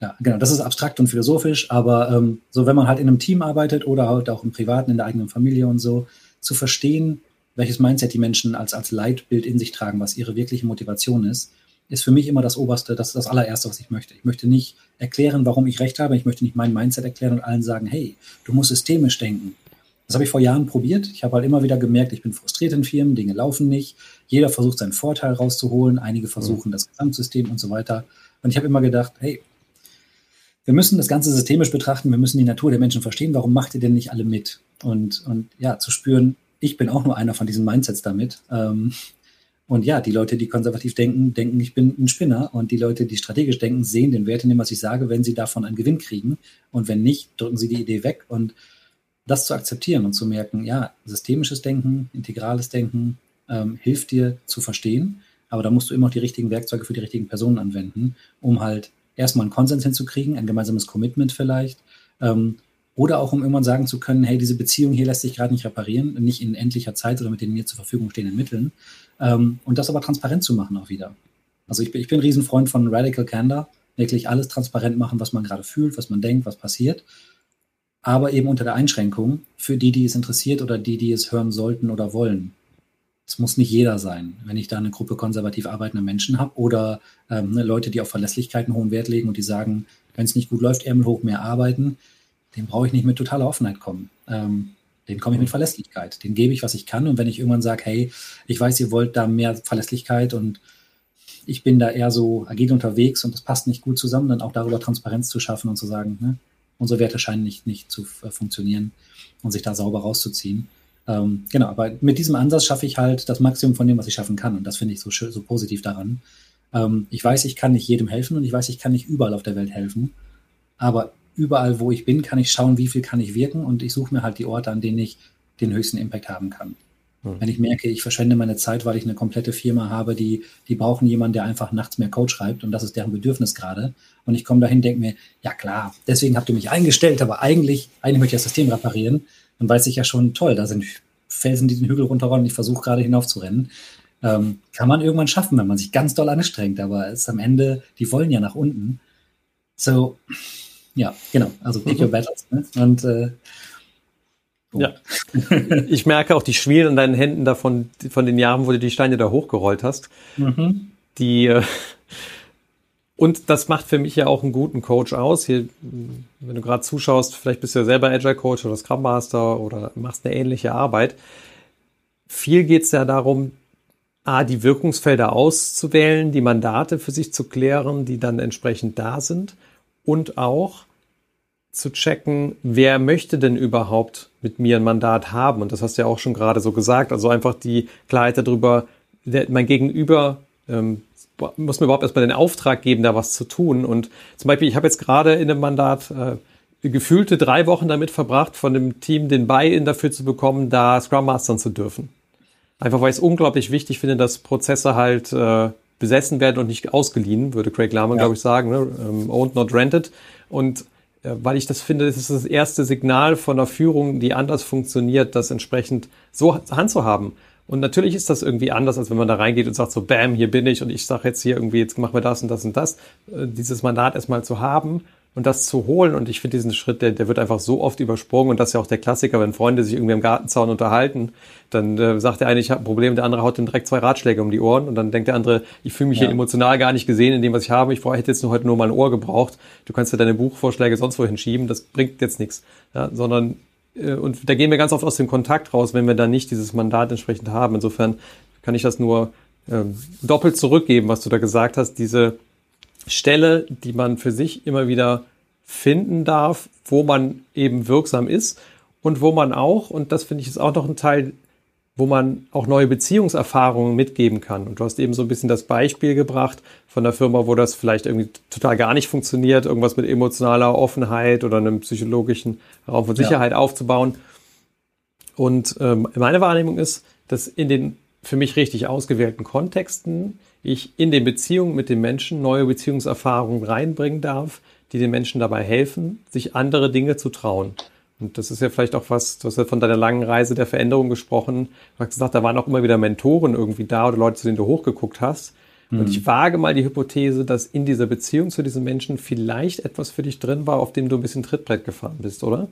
Ja, genau, das ist abstrakt und philosophisch, aber ähm, so, wenn man halt in einem Team arbeitet oder halt auch im Privaten, in der eigenen Familie und so, zu verstehen, welches Mindset die Menschen als, als Leitbild in sich tragen, was ihre wirkliche Motivation ist ist für mich immer das Oberste, das ist das allererste, was ich möchte. Ich möchte nicht erklären, warum ich recht habe. Ich möchte nicht mein Mindset erklären und allen sagen, hey, du musst systemisch denken. Das habe ich vor Jahren probiert. Ich habe halt immer wieder gemerkt, ich bin frustriert in Firmen, Dinge laufen nicht. Jeder versucht seinen Vorteil rauszuholen, einige versuchen mhm. das Gesamtsystem und so weiter. Und ich habe immer gedacht, hey, wir müssen das Ganze systemisch betrachten, wir müssen die Natur der Menschen verstehen, warum macht ihr denn nicht alle mit? Und, und ja, zu spüren, ich bin auch nur einer von diesen Mindsets damit. Ähm, und ja, die Leute, die konservativ denken, denken, ich bin ein Spinner. Und die Leute, die strategisch denken, sehen den Wert in dem, was ich sage, wenn sie davon einen Gewinn kriegen. Und wenn nicht, drücken sie die Idee weg. Und das zu akzeptieren und zu merken, ja, systemisches Denken, integrales Denken ähm, hilft dir zu verstehen. Aber da musst du immer auch die richtigen Werkzeuge für die richtigen Personen anwenden, um halt erstmal einen Konsens hinzukriegen, ein gemeinsames Commitment vielleicht. Ähm, oder auch um irgendwann sagen zu können, hey, diese Beziehung hier lässt sich gerade nicht reparieren, nicht in endlicher Zeit oder mit den mir zur Verfügung stehenden Mitteln. Ähm, und das aber transparent zu machen auch wieder. Also ich bin, ich bin ein Riesenfreund von Radical Candor, wirklich alles transparent machen, was man gerade fühlt, was man denkt, was passiert. Aber eben unter der Einschränkung für die, die es interessiert oder die, die es hören sollten oder wollen. Es muss nicht jeder sein. Wenn ich da eine Gruppe konservativ arbeitender Menschen habe oder ähm, ne, Leute, die auf Verlässlichkeit einen hohen Wert legen und die sagen, wenn es nicht gut läuft, Ärmel hoch, mehr arbeiten, dem brauche ich nicht mit totaler Offenheit kommen. Ähm, den komme ich mit Verlässlichkeit. Den gebe ich, was ich kann. Und wenn ich irgendwann sage, hey, ich weiß, ihr wollt da mehr Verlässlichkeit und ich bin da eher so agil unterwegs und das passt nicht gut zusammen, dann auch darüber Transparenz zu schaffen und zu sagen, ne, unsere Werte scheinen nicht, nicht zu äh, funktionieren und sich da sauber rauszuziehen. Ähm, genau, aber mit diesem Ansatz schaffe ich halt das Maximum von dem, was ich schaffen kann. Und das finde ich so, so positiv daran. Ähm, ich weiß, ich kann nicht jedem helfen und ich weiß, ich kann nicht überall auf der Welt helfen. Aber überall, wo ich bin, kann ich schauen, wie viel kann ich wirken und ich suche mir halt die Orte, an denen ich den höchsten Impact haben kann. Mhm. Wenn ich merke, ich verschwende meine Zeit, weil ich eine komplette Firma habe, die, die brauchen jemanden, der einfach nachts mehr Code schreibt und das ist deren Bedürfnis gerade. Und ich komme dahin, denke mir, ja klar, deswegen habt ihr mich eingestellt, aber eigentlich, eigentlich möchte ich das System reparieren. Dann weiß ich ja schon, toll, da sind Felsen, die den Hügel runterrollen und ich versuche gerade hinaufzurennen. Ähm, kann man irgendwann schaffen, wenn man sich ganz doll anstrengt, aber es ist am Ende, die wollen ja nach unten. So, ja, genau. Also pick your battles. Ne? Und äh, oh. ja. ich merke auch die Schwielen in deinen Händen davon, von den Jahren, wo du die Steine da hochgerollt hast. Mhm. Die äh, und das macht für mich ja auch einen guten Coach aus. Hier, wenn du gerade zuschaust, vielleicht bist du ja selber Agile Coach oder Scrum Master oder machst eine ähnliche Arbeit. Viel geht es ja darum, A, die Wirkungsfelder auszuwählen, die Mandate für sich zu klären, die dann entsprechend da sind und auch zu checken, wer möchte denn überhaupt mit mir ein Mandat haben? Und das hast du ja auch schon gerade so gesagt. Also einfach die Klarheit darüber, mein Gegenüber ähm, muss mir überhaupt erstmal den Auftrag geben, da was zu tun. Und zum Beispiel, ich habe jetzt gerade in einem Mandat äh, gefühlte drei Wochen damit verbracht, von dem Team den Buy-in dafür zu bekommen, da Scrum Mastern zu dürfen. Einfach weil ich es unglaublich wichtig finde, dass Prozesse halt äh, besessen werden und nicht ausgeliehen, würde Craig Lahman, ja. glaube ich, sagen. Ne? Ähm, owned, not rented. Und weil ich das finde, das ist das erste Signal von einer Führung, die anders funktioniert, das entsprechend so handzuhaben. Und natürlich ist das irgendwie anders, als wenn man da reingeht und sagt so, bam, hier bin ich und ich sage jetzt hier irgendwie, jetzt machen wir das und das und das. Äh, dieses Mandat erstmal zu haben und das zu holen. Und ich finde diesen Schritt, der, der wird einfach so oft übersprungen. Und das ist ja auch der Klassiker, wenn Freunde sich irgendwie am Gartenzaun unterhalten, dann äh, sagt der eine, ich habe ein Problem, der andere haut ihm direkt zwei Ratschläge um die Ohren. Und dann denkt der andere, ich fühle mich ja. hier emotional gar nicht gesehen in dem, was ich habe. Ich hätte jetzt nur heute nur mal ein Ohr gebraucht. Du kannst ja deine Buchvorschläge sonst wohin schieben. Das bringt jetzt nichts. Ja, sondern, äh, und da gehen wir ganz oft aus dem Kontakt raus, wenn wir dann nicht dieses Mandat entsprechend haben. Insofern kann ich das nur ähm, doppelt zurückgeben, was du da gesagt hast. Diese Stelle, die man für sich immer wieder finden darf, wo man eben wirksam ist und wo man auch, und das finde ich ist auch noch ein Teil, wo man auch neue Beziehungserfahrungen mitgeben kann. Und du hast eben so ein bisschen das Beispiel gebracht von der Firma, wo das vielleicht irgendwie total gar nicht funktioniert, irgendwas mit emotionaler Offenheit oder einem psychologischen Raum von Sicherheit ja. aufzubauen. Und ähm, meine Wahrnehmung ist, dass in den für mich richtig ausgewählten Kontexten ich in den Beziehungen mit den Menschen neue Beziehungserfahrungen reinbringen darf, die den Menschen dabei helfen, sich andere Dinge zu trauen. Und das ist ja vielleicht auch was, du hast ja von deiner langen Reise der Veränderung gesprochen. Du hast gesagt, da waren auch immer wieder Mentoren irgendwie da oder Leute, zu denen du hochgeguckt hast. Mhm. Und ich wage mal die Hypothese, dass in dieser Beziehung zu diesen Menschen vielleicht etwas für dich drin war, auf dem du ein bisschen Trittbrett gefahren bist, oder?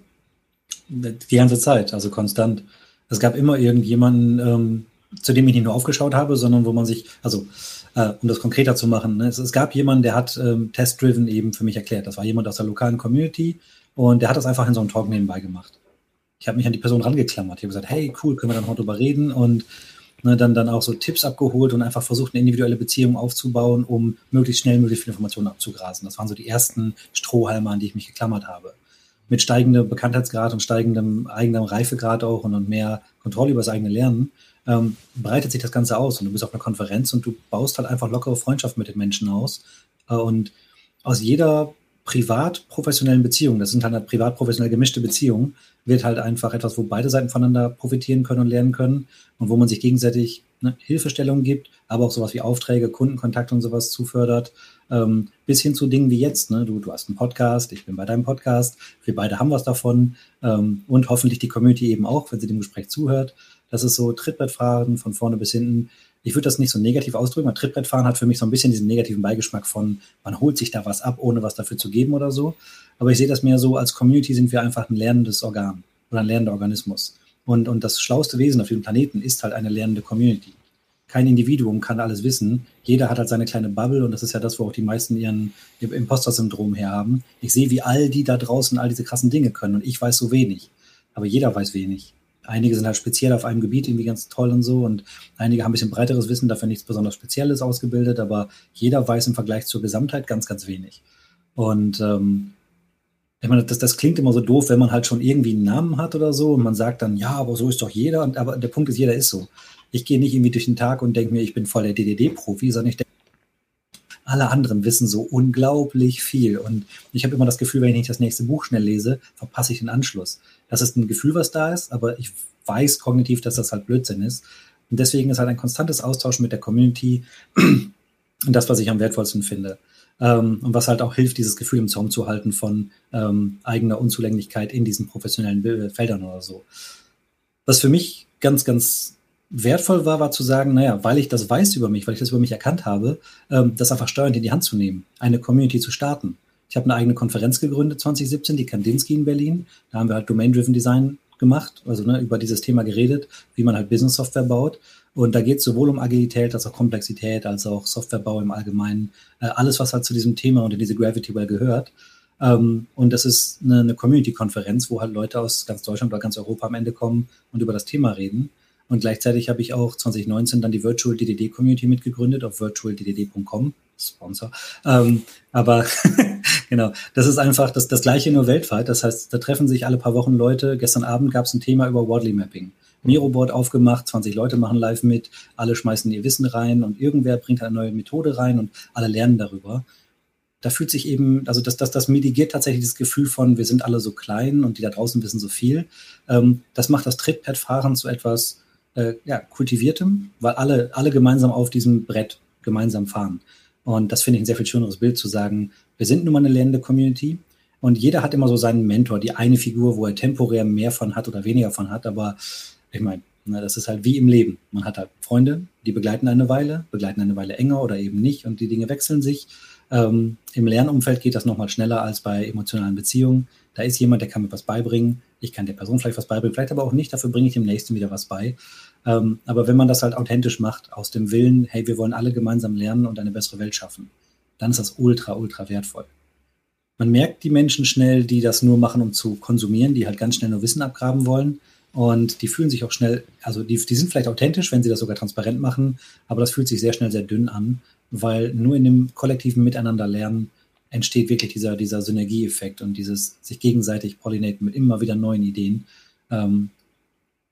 Die ganze Zeit, also konstant. Es gab immer irgendjemanden, ähm, zu dem ich nicht nur aufgeschaut habe, sondern wo man sich, also äh, um das konkreter zu machen, ne? es, es, gab jemanden, der hat ähm, Test-Driven eben für mich erklärt. Das war jemand aus der lokalen Community und der hat das einfach in so einem Talk nebenbei gemacht. Ich habe mich an die Person rangeklammert. Ich habe gesagt, hey, cool, können wir dann heute drüber reden und ne, dann, dann auch so Tipps abgeholt und einfach versucht, eine individuelle Beziehung aufzubauen, um möglichst schnell möglichst viele Informationen abzugrasen. Das waren so die ersten Strohhalme, an die ich mich geklammert habe. Mit steigendem Bekanntheitsgrad und steigendem eigenem Reifegrad auch und, und mehr Kontrolle über das eigene Lernen ähm, breitet sich das Ganze aus und du bist auf einer Konferenz und du baust halt einfach lockere Freundschaft mit den Menschen aus. Äh, und aus jeder privat-professionellen Beziehung, das sind halt privat-professionell gemischte Beziehungen, wird halt einfach etwas, wo beide Seiten voneinander profitieren können und lernen können und wo man sich gegenseitig ne, Hilfestellungen gibt, aber auch sowas wie Aufträge, Kundenkontakt und sowas zufördert, ähm, bis hin zu Dingen wie jetzt. Ne? Du, du hast einen Podcast, ich bin bei deinem Podcast, wir beide haben was davon ähm, und hoffentlich die Community eben auch, wenn sie dem Gespräch zuhört. Das ist so Trittbrettfahren von vorne bis hinten. Ich würde das nicht so negativ ausdrücken, weil Trittbrettfahren hat für mich so ein bisschen diesen negativen Beigeschmack von, man holt sich da was ab, ohne was dafür zu geben oder so. Aber ich sehe das mehr so, als Community sind wir einfach ein lernendes Organ oder ein lernender Organismus. Und, und das schlauste Wesen auf diesem Planeten ist halt eine lernende Community. Kein Individuum kann alles wissen. Jeder hat halt seine kleine Bubble und das ist ja das, wo auch die meisten ihren, ihr Imposter-Syndrom herhaben. Ich sehe, wie all die da draußen all diese krassen Dinge können und ich weiß so wenig. Aber jeder weiß wenig. Einige sind halt speziell auf einem Gebiet irgendwie ganz toll und so und einige haben ein bisschen breiteres Wissen, dafür nichts besonders Spezielles ausgebildet, aber jeder weiß im Vergleich zur Gesamtheit ganz, ganz wenig. Und ähm, ich meine, das, das klingt immer so doof, wenn man halt schon irgendwie einen Namen hat oder so und man sagt dann, ja, aber so ist doch jeder. Und, aber der Punkt ist, jeder ist so. Ich gehe nicht irgendwie durch den Tag und denke mir, ich bin voll der DDD-Profi, sondern ich denke, alle anderen wissen so unglaublich viel. Und ich habe immer das Gefühl, wenn ich nicht das nächste Buch schnell lese, verpasse ich den Anschluss. Das ist ein Gefühl, was da ist, aber ich weiß kognitiv, dass das halt Blödsinn ist. Und deswegen ist halt ein konstantes Austausch mit der Community das, was ich am wertvollsten finde. Ähm, und was halt auch hilft, dieses Gefühl im Zaum zu halten von ähm, eigener Unzulänglichkeit in diesen professionellen Feldern oder so. Was für mich ganz, ganz wertvoll war, war zu sagen, naja, weil ich das weiß über mich, weil ich das über mich erkannt habe, ähm, das einfach steuernd in die Hand zu nehmen, eine Community zu starten. Ich habe eine eigene Konferenz gegründet 2017, die Kandinsky in Berlin. Da haben wir halt Domain-Driven Design gemacht, also ne, über dieses Thema geredet, wie man halt Business-Software baut. Und da geht es sowohl um Agilität als auch Komplexität, als auch Softwarebau im Allgemeinen. Äh, alles, was halt zu diesem Thema und in diese Gravity Well gehört. Ähm, und das ist eine, eine Community-Konferenz, wo halt Leute aus ganz Deutschland oder ganz Europa am Ende kommen und über das Thema reden. Und gleichzeitig habe ich auch 2019 dann die Virtual DDD Community mitgegründet auf virtualddd.com. Sponsor. Ähm, aber genau, das ist einfach das, das gleiche nur weltweit. Das heißt, da treffen sich alle paar Wochen Leute. Gestern Abend gab es ein Thema über Wadley Mapping. Miroboard aufgemacht, 20 Leute machen live mit, alle schmeißen ihr Wissen rein und irgendwer bringt eine neue Methode rein und alle lernen darüber. Da fühlt sich eben, also das, das, das mitigiert tatsächlich das Gefühl von, wir sind alle so klein und die da draußen wissen so viel. Ähm, das macht das Trittpad-Fahren zu etwas äh, ja, kultiviertem, weil alle, alle gemeinsam auf diesem Brett gemeinsam fahren. Und das finde ich ein sehr viel schöneres Bild zu sagen, wir sind nun mal eine lernende Community und jeder hat immer so seinen Mentor, die eine Figur, wo er temporär mehr von hat oder weniger von hat, aber ich meine, Das ist halt wie im Leben. Man hat halt Freunde, die begleiten eine Weile, begleiten eine Weile enger oder eben nicht und die Dinge wechseln sich. Ähm, Im Lernumfeld geht das nochmal schneller als bei emotionalen Beziehungen. Da ist jemand, der kann mir was beibringen. Ich kann der Person vielleicht was beibringen, vielleicht aber auch nicht. Dafür bringe ich dem Nächsten wieder was bei. Ähm, aber wenn man das halt authentisch macht, aus dem Willen, hey, wir wollen alle gemeinsam lernen und eine bessere Welt schaffen, dann ist das ultra, ultra wertvoll. Man merkt die Menschen schnell, die das nur machen, um zu konsumieren, die halt ganz schnell nur Wissen abgraben wollen. Und die fühlen sich auch schnell, also die, die sind vielleicht authentisch, wenn sie das sogar transparent machen, aber das fühlt sich sehr schnell sehr dünn an, weil nur in dem kollektiven Miteinander lernen entsteht wirklich dieser, dieser Synergieeffekt und dieses sich gegenseitig pollinaten mit immer wieder neuen Ideen. Ähm,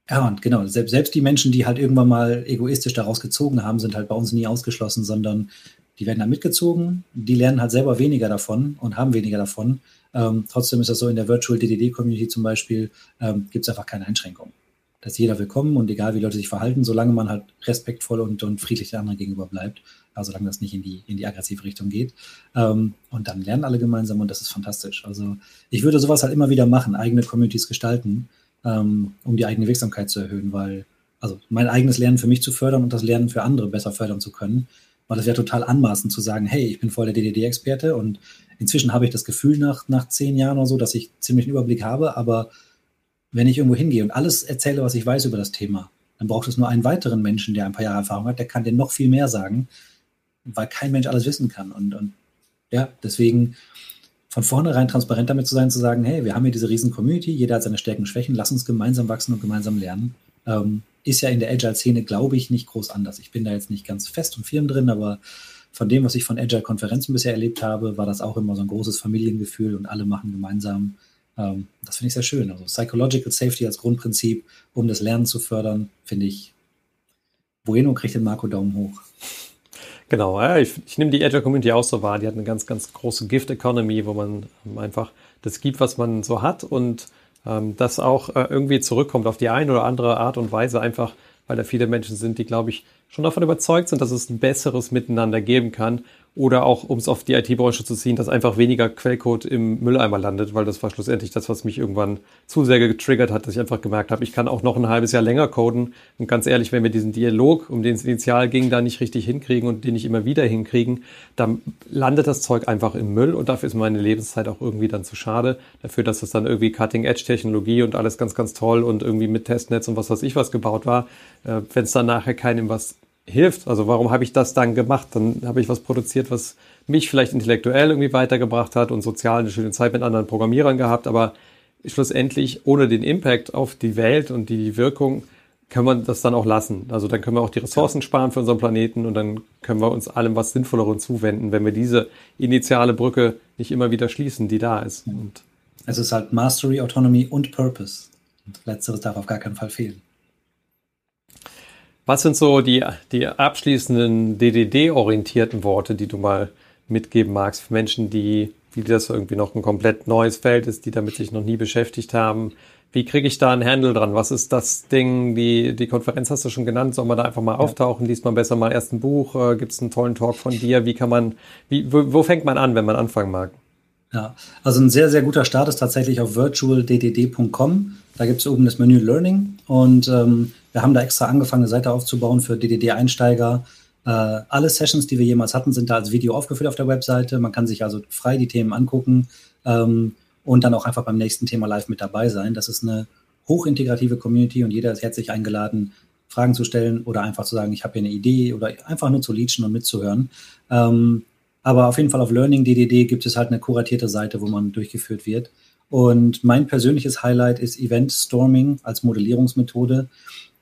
ja, und genau, selbst, selbst die Menschen, die halt irgendwann mal egoistisch daraus gezogen haben, sind halt bei uns nie ausgeschlossen, sondern die werden da mitgezogen, die lernen halt selber weniger davon und haben weniger davon. Ähm, trotzdem ist das so, in der Virtual DDD Community zum Beispiel ähm, gibt es einfach keine Einschränkungen. Da ist jeder willkommen und egal wie Leute sich verhalten, solange man halt respektvoll und, und friedlich den anderen gegenüber bleibt, also solange das nicht in die, in die aggressive Richtung geht. Ähm, und dann lernen alle gemeinsam und das ist fantastisch. Also ich würde sowas halt immer wieder machen, eigene Communities gestalten, ähm, um die eigene Wirksamkeit zu erhöhen, weil, also mein eigenes Lernen für mich zu fördern und das Lernen für andere besser fördern zu können, weil das wäre total anmaßend zu sagen, hey, ich bin voll der DDD-Experte und Inzwischen habe ich das Gefühl nach, nach zehn Jahren oder so, dass ich ziemlich einen Überblick habe, aber wenn ich irgendwo hingehe und alles erzähle, was ich weiß über das Thema, dann braucht es nur einen weiteren Menschen, der ein paar Jahre Erfahrung hat, der kann dir noch viel mehr sagen, weil kein Mensch alles wissen kann. Und, und ja, deswegen von vornherein transparent damit zu sein, zu sagen, hey, wir haben hier diese riesen Community, jeder hat seine Stärken und Schwächen, lass uns gemeinsam wachsen und gemeinsam lernen. Ähm, ist ja in der Agile-Szene, glaube ich, nicht groß anders. Ich bin da jetzt nicht ganz fest und firm drin, aber von dem, was ich von Agile-Konferenzen bisher erlebt habe, war das auch immer so ein großes Familiengefühl und alle machen gemeinsam. Ähm, das finde ich sehr schön. Also Psychological Safety als Grundprinzip, um das Lernen zu fördern, finde ich. Bueno kriegt den Marco Daumen hoch. Genau, ja, ich, ich nehme die Agile Community auch so wahr. Die hat eine ganz, ganz große Gift Economy, wo man einfach das gibt, was man so hat und ähm, das auch äh, irgendwie zurückkommt auf die eine oder andere Art und Weise, einfach weil da viele Menschen sind, die, glaube ich, schon davon überzeugt sind, dass es ein besseres Miteinander geben kann oder auch, um es auf die IT-Branche zu ziehen, dass einfach weniger Quellcode im Mülleimer landet, weil das war schlussendlich das, was mich irgendwann zu sehr getriggert hat, dass ich einfach gemerkt habe, ich kann auch noch ein halbes Jahr länger coden. Und ganz ehrlich, wenn wir diesen Dialog, um den es initial ging, da nicht richtig hinkriegen und den nicht immer wieder hinkriegen, dann landet das Zeug einfach im Müll und dafür ist meine Lebenszeit auch irgendwie dann zu schade. Dafür, dass es dann irgendwie Cutting-Edge-Technologie und alles ganz, ganz toll und irgendwie mit Testnetz und was weiß ich was gebaut war, äh, wenn es dann nachher keinem was hilft. Also warum habe ich das dann gemacht? Dann habe ich was produziert, was mich vielleicht intellektuell irgendwie weitergebracht hat und sozial eine schöne Zeit mit anderen Programmierern gehabt, aber schlussendlich ohne den Impact auf die Welt und die Wirkung kann man das dann auch lassen. Also dann können wir auch die Ressourcen sparen für unseren Planeten und dann können wir uns allem was Sinnvolleren zuwenden, wenn wir diese initiale Brücke nicht immer wieder schließen, die da ist. Und es ist halt Mastery, Autonomy und Purpose. Und letzteres darf auf gar keinen Fall fehlen. Was sind so die, die abschließenden DDD-orientierten Worte, die du mal mitgeben magst für Menschen, die, wie das irgendwie noch ein komplett neues Feld ist, die damit sich noch nie beschäftigt haben? Wie kriege ich da einen Handle dran? Was ist das Ding? Die, die Konferenz hast du schon genannt. Soll man da einfach mal ja. auftauchen? Liest man besser mal erst ein Buch? Äh, Gibt es einen tollen Talk von dir? Wie kann man, wie, wo, wo fängt man an, wenn man anfangen mag? Ja, also ein sehr, sehr guter Start ist tatsächlich auf virtualddd.com. Da gibt es oben das Menü Learning und ähm, wir haben da extra angefangen, eine Seite aufzubauen für DDD-Einsteiger. Äh, alle Sessions, die wir jemals hatten, sind da als Video aufgeführt auf der Webseite. Man kann sich also frei die Themen angucken ähm, und dann auch einfach beim nächsten Thema live mit dabei sein. Das ist eine hochintegrative Community und jeder ist herzlich eingeladen, Fragen zu stellen oder einfach zu sagen, ich habe hier eine Idee oder einfach nur zu leachen und mitzuhören. Ähm, aber auf jeden Fall auf Learning DDD gibt es halt eine kuratierte Seite, wo man durchgeführt wird. Und mein persönliches Highlight ist Event Storming als Modellierungsmethode.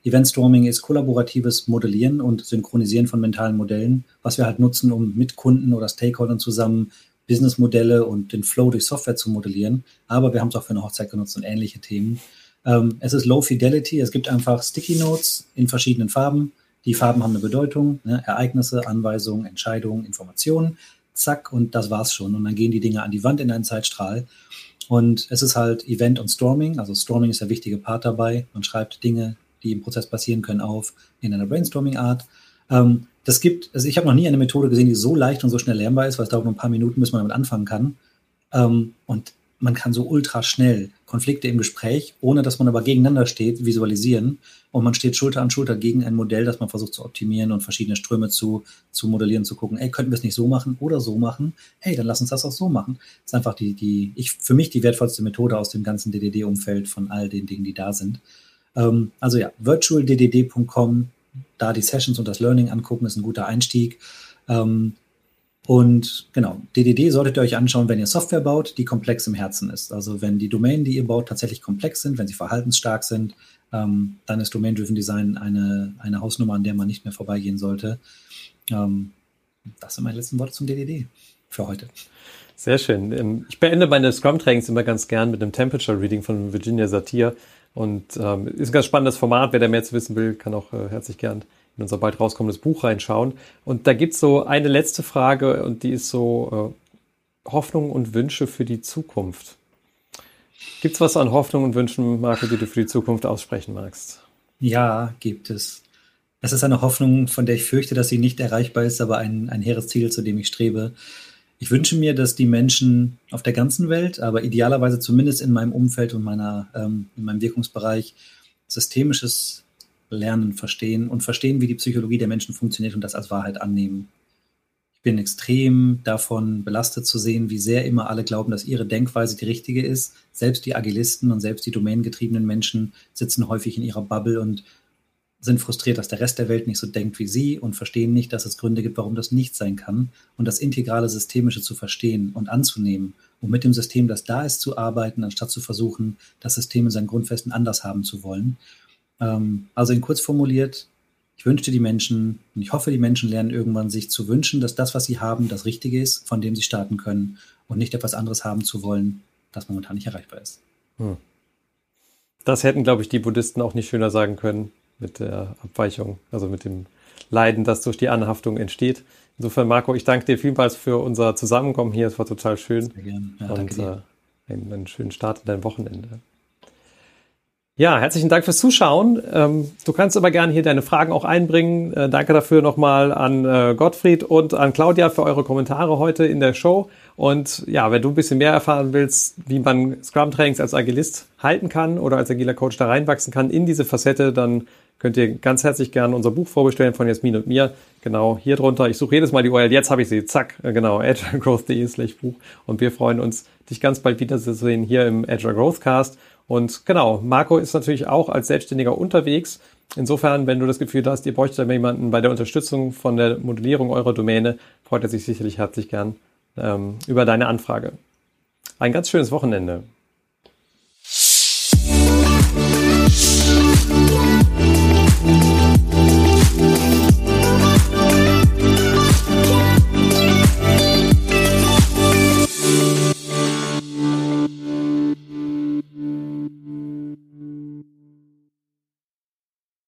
Event Storming ist kollaboratives Modellieren und Synchronisieren von mentalen Modellen, was wir halt nutzen, um mit Kunden oder Stakeholdern zusammen Businessmodelle und den Flow durch Software zu modellieren. Aber wir haben es auch für eine Hochzeit genutzt und ähnliche Themen. Ähm, es ist Low Fidelity. Es gibt einfach Sticky Notes in verschiedenen Farben. Die Farben haben eine Bedeutung. Ne? Ereignisse, Anweisungen, Entscheidungen, Informationen. Zack, und das war's schon. Und dann gehen die Dinge an die Wand in einen Zeitstrahl. Und es ist halt Event und Storming. Also Storming ist der wichtige Part dabei. Man schreibt Dinge, die im Prozess passieren können, auf in einer Brainstorming-Art. Ähm, das gibt, also ich habe noch nie eine Methode gesehen, die so leicht und so schnell lernbar ist, weil es dauert nur ein paar Minuten, bis man damit anfangen kann. Ähm, und man kann so ultra schnell Konflikte im Gespräch, ohne dass man aber gegeneinander steht, visualisieren. Und man steht Schulter an Schulter gegen ein Modell, das man versucht zu optimieren und verschiedene Ströme zu, zu modellieren, zu gucken, ey, könnten wir es nicht so machen oder so machen? Hey, dann lass uns das auch so machen. Das ist einfach die, die, ich, für mich die wertvollste Methode aus dem ganzen DDD-Umfeld von all den Dingen, die da sind. Ähm, also ja, virtualddd.com, da die Sessions und das Learning angucken, ist ein guter Einstieg. Ähm, und genau, DDD solltet ihr euch anschauen, wenn ihr Software baut, die komplex im Herzen ist. Also wenn die Domänen, die ihr baut, tatsächlich komplex sind, wenn sie verhaltensstark sind, ähm, dann ist Domain-Driven Design eine, eine Hausnummer, an der man nicht mehr vorbeigehen sollte. Ähm, das sind meine letzten Worte zum DDD für heute. Sehr schön. Ähm, ich beende meine Scrum-Trainings immer ganz gern mit einem Temperature Reading von Virginia Satir. Und ähm, ist ein ganz spannendes Format. Wer da mehr zu wissen will, kann auch äh, herzlich gern in unser bald rauskommendes Buch reinschauen. Und da gibt es so eine letzte Frage und die ist so äh, Hoffnung und Wünsche für die Zukunft. Gibt es was an Hoffnung und Wünschen, Marco, die du für die Zukunft aussprechen magst? Ja, gibt es. Es ist eine Hoffnung, von der ich fürchte, dass sie nicht erreichbar ist, aber ein, ein hehres Ziel, zu dem ich strebe. Ich wünsche mir, dass die Menschen auf der ganzen Welt, aber idealerweise zumindest in meinem Umfeld und meiner, ähm, in meinem Wirkungsbereich, systemisches lernen, verstehen und verstehen, wie die Psychologie der Menschen funktioniert und das als Wahrheit annehmen. Ich bin extrem davon belastet zu sehen, wie sehr immer alle glauben, dass ihre Denkweise die richtige ist. Selbst die Agilisten und selbst die domänengetriebenen Menschen sitzen häufig in ihrer Bubble und sind frustriert, dass der Rest der Welt nicht so denkt wie sie und verstehen nicht, dass es Gründe gibt, warum das nicht sein kann und das integrale Systemische zu verstehen und anzunehmen und mit dem System, das da ist, zu arbeiten, anstatt zu versuchen, das System in seinen Grundfesten anders haben zu wollen. Ähm, also in kurz formuliert, ich wünschte die Menschen und ich hoffe, die Menschen lernen irgendwann sich zu wünschen, dass das, was sie haben, das Richtige ist, von dem sie starten können und nicht etwas anderes haben zu wollen, das momentan nicht erreichbar ist. Hm. Das hätten, glaube ich, die Buddhisten auch nicht schöner sagen können mit der Abweichung, also mit dem Leiden, das durch die Anhaftung entsteht. Insofern, Marco, ich danke dir vielmals für unser Zusammenkommen hier. Es war total schön. Sehr gerne. Ja, und äh, einen, einen schönen Start in dein Wochenende. Ja, herzlichen Dank fürs Zuschauen. Ähm, du kannst aber gerne hier deine Fragen auch einbringen. Äh, danke dafür nochmal an äh, Gottfried und an Claudia für eure Kommentare heute in der Show. Und ja, wenn du ein bisschen mehr erfahren willst, wie man Scrum-Trainings als Agilist halten kann oder als agiler Coach da reinwachsen kann in diese Facette, dann könnt ihr ganz herzlich gerne unser Buch vorbestellen von Jasmin und mir. Genau, hier drunter. Ich suche jedes Mal die URL. Jetzt habe ich sie. Zack, äh, genau, agilegrowth.de slash Buch. Und wir freuen uns, dich ganz bald wiederzusehen hier im Agile Growth Cast. Und genau, Marco ist natürlich auch als Selbstständiger unterwegs. Insofern, wenn du das Gefühl hast, ihr bräuchtet jemanden bei der Unterstützung von der Modellierung eurer Domäne, freut er sich sicherlich herzlich gern ähm, über deine Anfrage. Ein ganz schönes Wochenende.